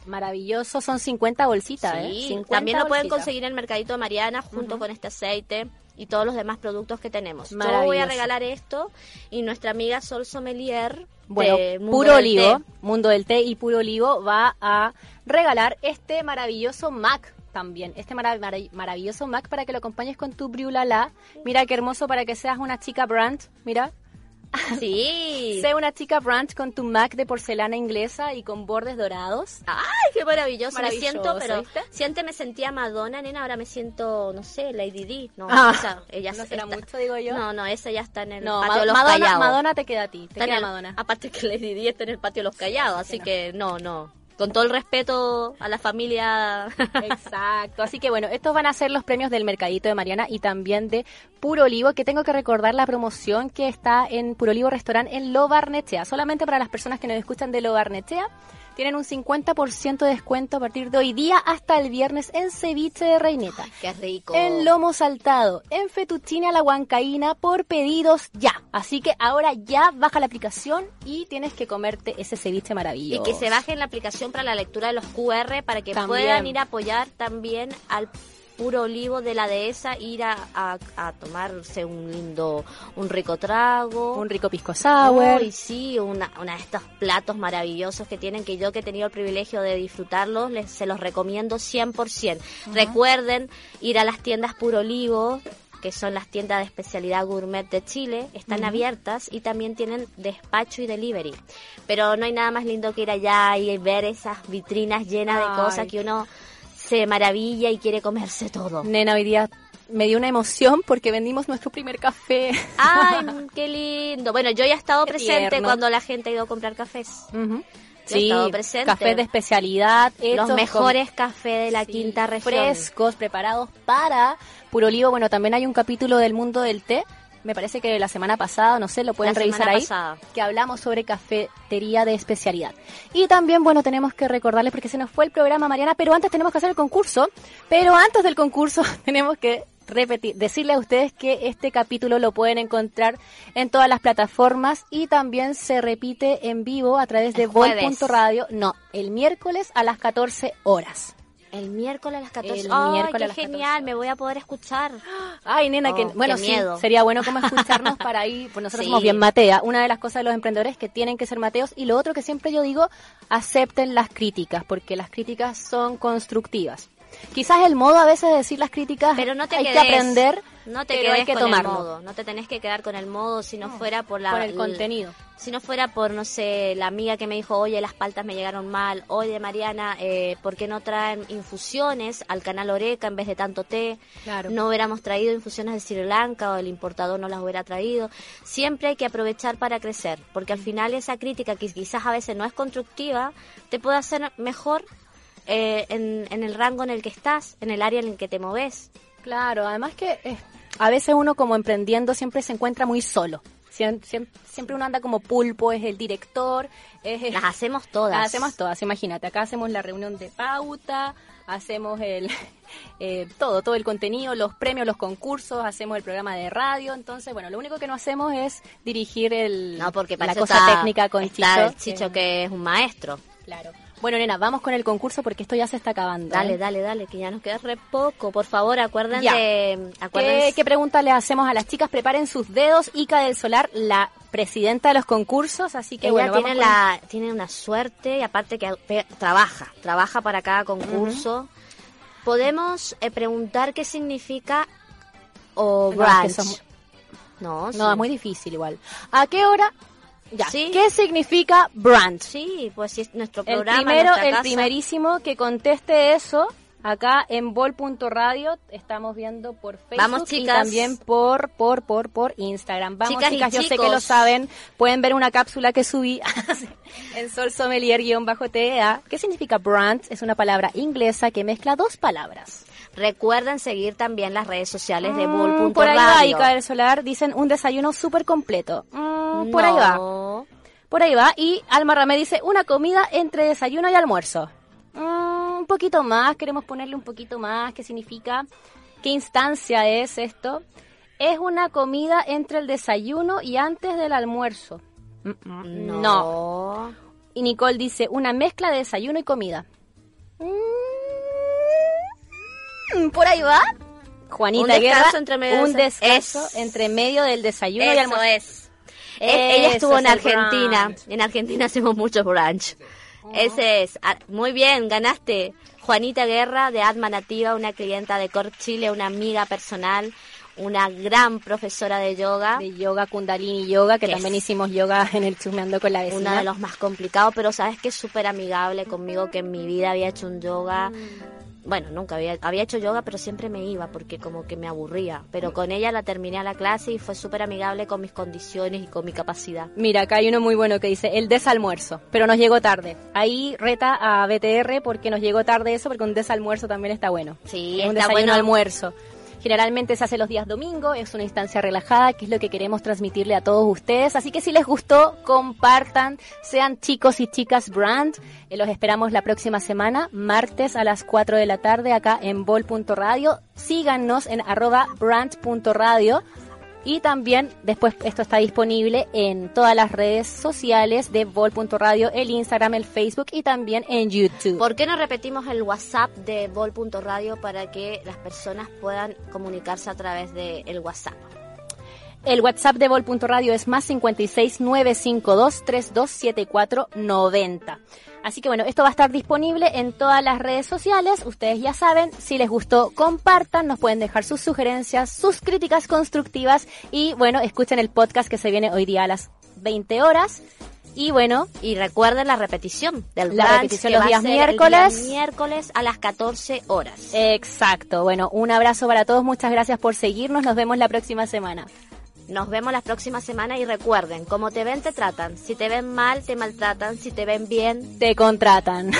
Maravilloso, son 50 bolsitas, ¿eh? Sí, 50 también lo pueden conseguir en el mercadito de Mariana junto con este aceite y todos los demás productos que tenemos. Yo voy a regalar esto y nuestra amiga Sol Sommelier Bueno, de Puro del Olivo, Té. Mundo del Té y Puro Olivo va a regalar este maravilloso Mac también, este mara- mara- maravilloso Mac para que lo acompañes con tu Briulala. Mira qué hermoso para que seas una chica brand, mira. Sí. Sé una chica brand con tu Mac de porcelana inglesa y con bordes dorados. Ay, qué maravilloso. Maravilloso, me siento, pero ¿viste? siempre me sentía Madonna, nena, ahora me siento, no sé, Lady D. No, Ah, ella no está- será mucho, digo yo. No, no, esa ya está en el No, patio de los Madonna, callados. Madonna te queda a ti, te queda el- Madonna. Aparte que Lady D está en el patio de los callados, así que no, no. Con todo el respeto a la familia. Exacto. Así que bueno, estos van a ser los premios del Mercadito de Mariana y también de Puro Olivo, que tengo que recordar la promoción que está en Puro Olivo Restaurant en Lo Barnechea. Solamente para las personas que nos escuchan de Lo Barnechea, tienen un 50% de descuento a partir de hoy día hasta el viernes en ceviche de reineta. qué rico. En lomo saltado, en fettuccine a la huancaína por pedidos ya. Así que ahora ya baja la aplicación y tienes que comerte ese ceviche Y maravilloso. que se bajen la aplicación para la lectura de los QR para que También. puedan ir a apoyar también al puro olivo de la dehesa, ir a, a- a tomarse un lindo, un rico trago. Un rico pisco sour. Uy, sí, una, una de estos platos maravillosos que tienen, que yo que he tenido el privilegio de disfrutarlos, les, se los recomiendo 100%. Recuerden ir a las tiendas Puro Olivo, que son las tiendas de especialidad gourmet de Chile, están abiertas y también tienen despacho y delivery. Pero no hay nada más lindo que ir allá y ver esas vitrinas llenas de cosas que uno se maravilla y quiere comerse todo. Nena, hoy día me dio una emoción porque vendimos nuestro primer café. ¡Ay, qué lindo! Bueno, yo ya he estado Qué presente tierno. cuando la gente ha ido a comprar cafés. Yo he estado presente. café de especialidad, Los mejores cafés de la sí, quinta región. frescos, preparados para Puro Olivo. Bueno, también hay un capítulo del mundo del té. Me parece que la semana pasada, no sé, lo pueden La revisar ahí, pasada. que hablamos sobre cafetería de especialidad. Y también, bueno, tenemos que recordarles, porque se nos fue el programa, Mariana, pero antes tenemos que hacer el concurso. Pero antes del concurso tenemos que repetir, decirle a ustedes que este capítulo lo pueden encontrar en todas las plataformas y también se repite en vivo a través de vol.radio. No, el miércoles a las 14 horas. El miércoles a las 14. El ¡Ay, miércoles qué a las 14 genial! Me voy a poder escuchar. Ay, nena, que Oh, bueno, sí, miedo. sería bueno como escucharnos para ahí, pues nosotros Sí. somos bien Matea. Una de las cosas de los emprendedores es que tienen que ser Mateos y lo otro que siempre yo digo, acepten las críticas, porque las críticas son constructivas. Quizás el modo a veces de decir las críticas Pero no te hay quedes, que aprender, no te pero quedes hay que con tomarlo el modo. No te tenés que quedar con el modo si no, fuera por la por el contenido. Si no fuera por, no sé, la amiga que me dijo, oye, las paltas me llegaron mal, oye, Mariana, eh, ¿por qué no traen infusiones al canal Oreca en vez de tanto té? Claro. No hubiéramos traído infusiones de Sri Lanka o el importador no las hubiera traído. Siempre hay que aprovechar para crecer, porque al final esa crítica que quizás a veces no es constructiva, te puede hacer mejor eh, en, en el rango en el que estás, en el área en el que te moves. Claro, además que eh, a veces uno como emprendiendo siempre se encuentra muy solo. Siem- siem- Siempre uno anda como pulpo, es el director, es el- Las hacemos todas. Las hacemos todas, imagínate. Acá hacemos la reunión de pauta, hacemos el eh, todo, todo el contenido, los premios, los concursos, hacemos el programa de radio. Entonces, bueno, lo único que no hacemos es dirigir el, No, porque la cosa está- técnica con está Chicho. el Chicho que es un maestro. Claro. Bueno, nena, vamos con el concurso porque esto ya se está acabando. Dale, ¿eh? dale, dale, que ya nos queda re poco. Por favor, acuérdense. Ya. de- ¿Qué, acuérdense qué pregunta le hacemos a las chicas? Preparen sus dedos. Ica del Solar, la presidenta de los concursos, así que Ella bueno, tiene, vamos con- la, tiene una suerte y aparte que trabaja, trabaja para cada concurso. Podemos eh, preguntar qué significa o No, es que branch. somos- No, No, sí. es muy difícil igual. ¿A qué hora? Ya. Sí. ¿Qué significa brand? Sí, pues si es nuestro El programa. primero, nuestra el casa. primerísimo que conteste eso, acá en bol.radio, estamos viendo por Facebook Vamos, y también por, por, por, por Instagram. Vamos, Chicas y chicas, yo sé que lo saben. Pueden ver una cápsula que subí en Sol Sommelier-TEA. ¿Qué significa brand? Es una palabra inglesa que mezcla dos palabras. Recuerden seguir también las redes sociales de Mm, Bull.radio. por ahí va, Ica del Solar, dicen un desayuno súper completo. Mm, por ahí va. Por ahí va. Y Alma Ramé dice una comida entre desayuno y almuerzo. Mm, un poquito más, queremos ponerle un poquito más. ¿Qué significa? ¿Qué instancia es esto? Es una comida entre el desayuno y antes del almuerzo. Mm, mm, No. no. Y Nicole dice una mezcla de desayuno y comida. Mm, por ahí va. Juanita Un Guerra, entre medio un descanso Es- entre medio del desayuno y almuerzo. es. Ella estuvo en Argentina. brunch. En Argentina hacemos mucho brunch. Ese es. Ah, Muy bien, ganaste. Juanita Guerra de Atma Nativa, una clienta de Corp Chile, una amiga personal, una gran profesora de yoga. de yoga, kundalini yoga, que también es- hicimos yoga en el Chusmeando con la vecina. Uno de los más complicados, pero sabes que es súper amigable conmigo, que en mi vida había hecho un yoga. Bueno, nunca había, había hecho yoga, pero siempre me iba porque como que me aburría. Pero con ella la terminé a la clase y fue súper amigable con mis condiciones y con mi capacidad. Mira, acá hay uno muy bueno que dice el desalmuerzo, pero nos llegó tarde. Ahí reta a BTR porque nos llegó tarde eso, porque un desalmuerzo también está bueno. Sí, es un está desayuno bueno. almuerzo. Generalmente se hace los días domingo, es una instancia relajada, que es lo que queremos transmitirle a todos ustedes. Así que si les gustó, compartan, sean chicos y chicas brand. Eh, los esperamos la próxima semana, martes a las 4 de la tarde, acá en bol.radio. Síganos en arroba brand.radio. Y también después esto está disponible en todas las redes sociales de Vol.radio, el Instagram, el Facebook y también en YouTube. ¿Por qué no repetimos el WhatsApp de Vol.radio para que las personas puedan comunicarse a través del el WhatsApp? El WhatsApp de Vol.radio es más 56 952 3274 90. Así que bueno, esto va a estar disponible en todas las redes sociales. Ustedes ya saben, si les gustó, compartan, nos pueden dejar sus sugerencias, sus críticas constructivas y bueno, escuchen el podcast que se viene hoy día a las 20 horas. Y bueno, Y recuerden la repetición del La brunch, repetición que los días día miércoles. miércoles a las 14 horas. exacto. Bueno, un abrazo para todos, muchas gracias por seguirnos, nos vemos la próxima semana. Nos vemos la próxima semana y recuerden, como te ven, te tratan. Si te ven mal, te maltratan. Si te ven bien, Te contratan.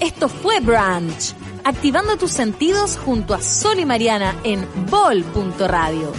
Esto fue Brunch, activando tus sentidos junto a Sol y Mariana en bol.radio.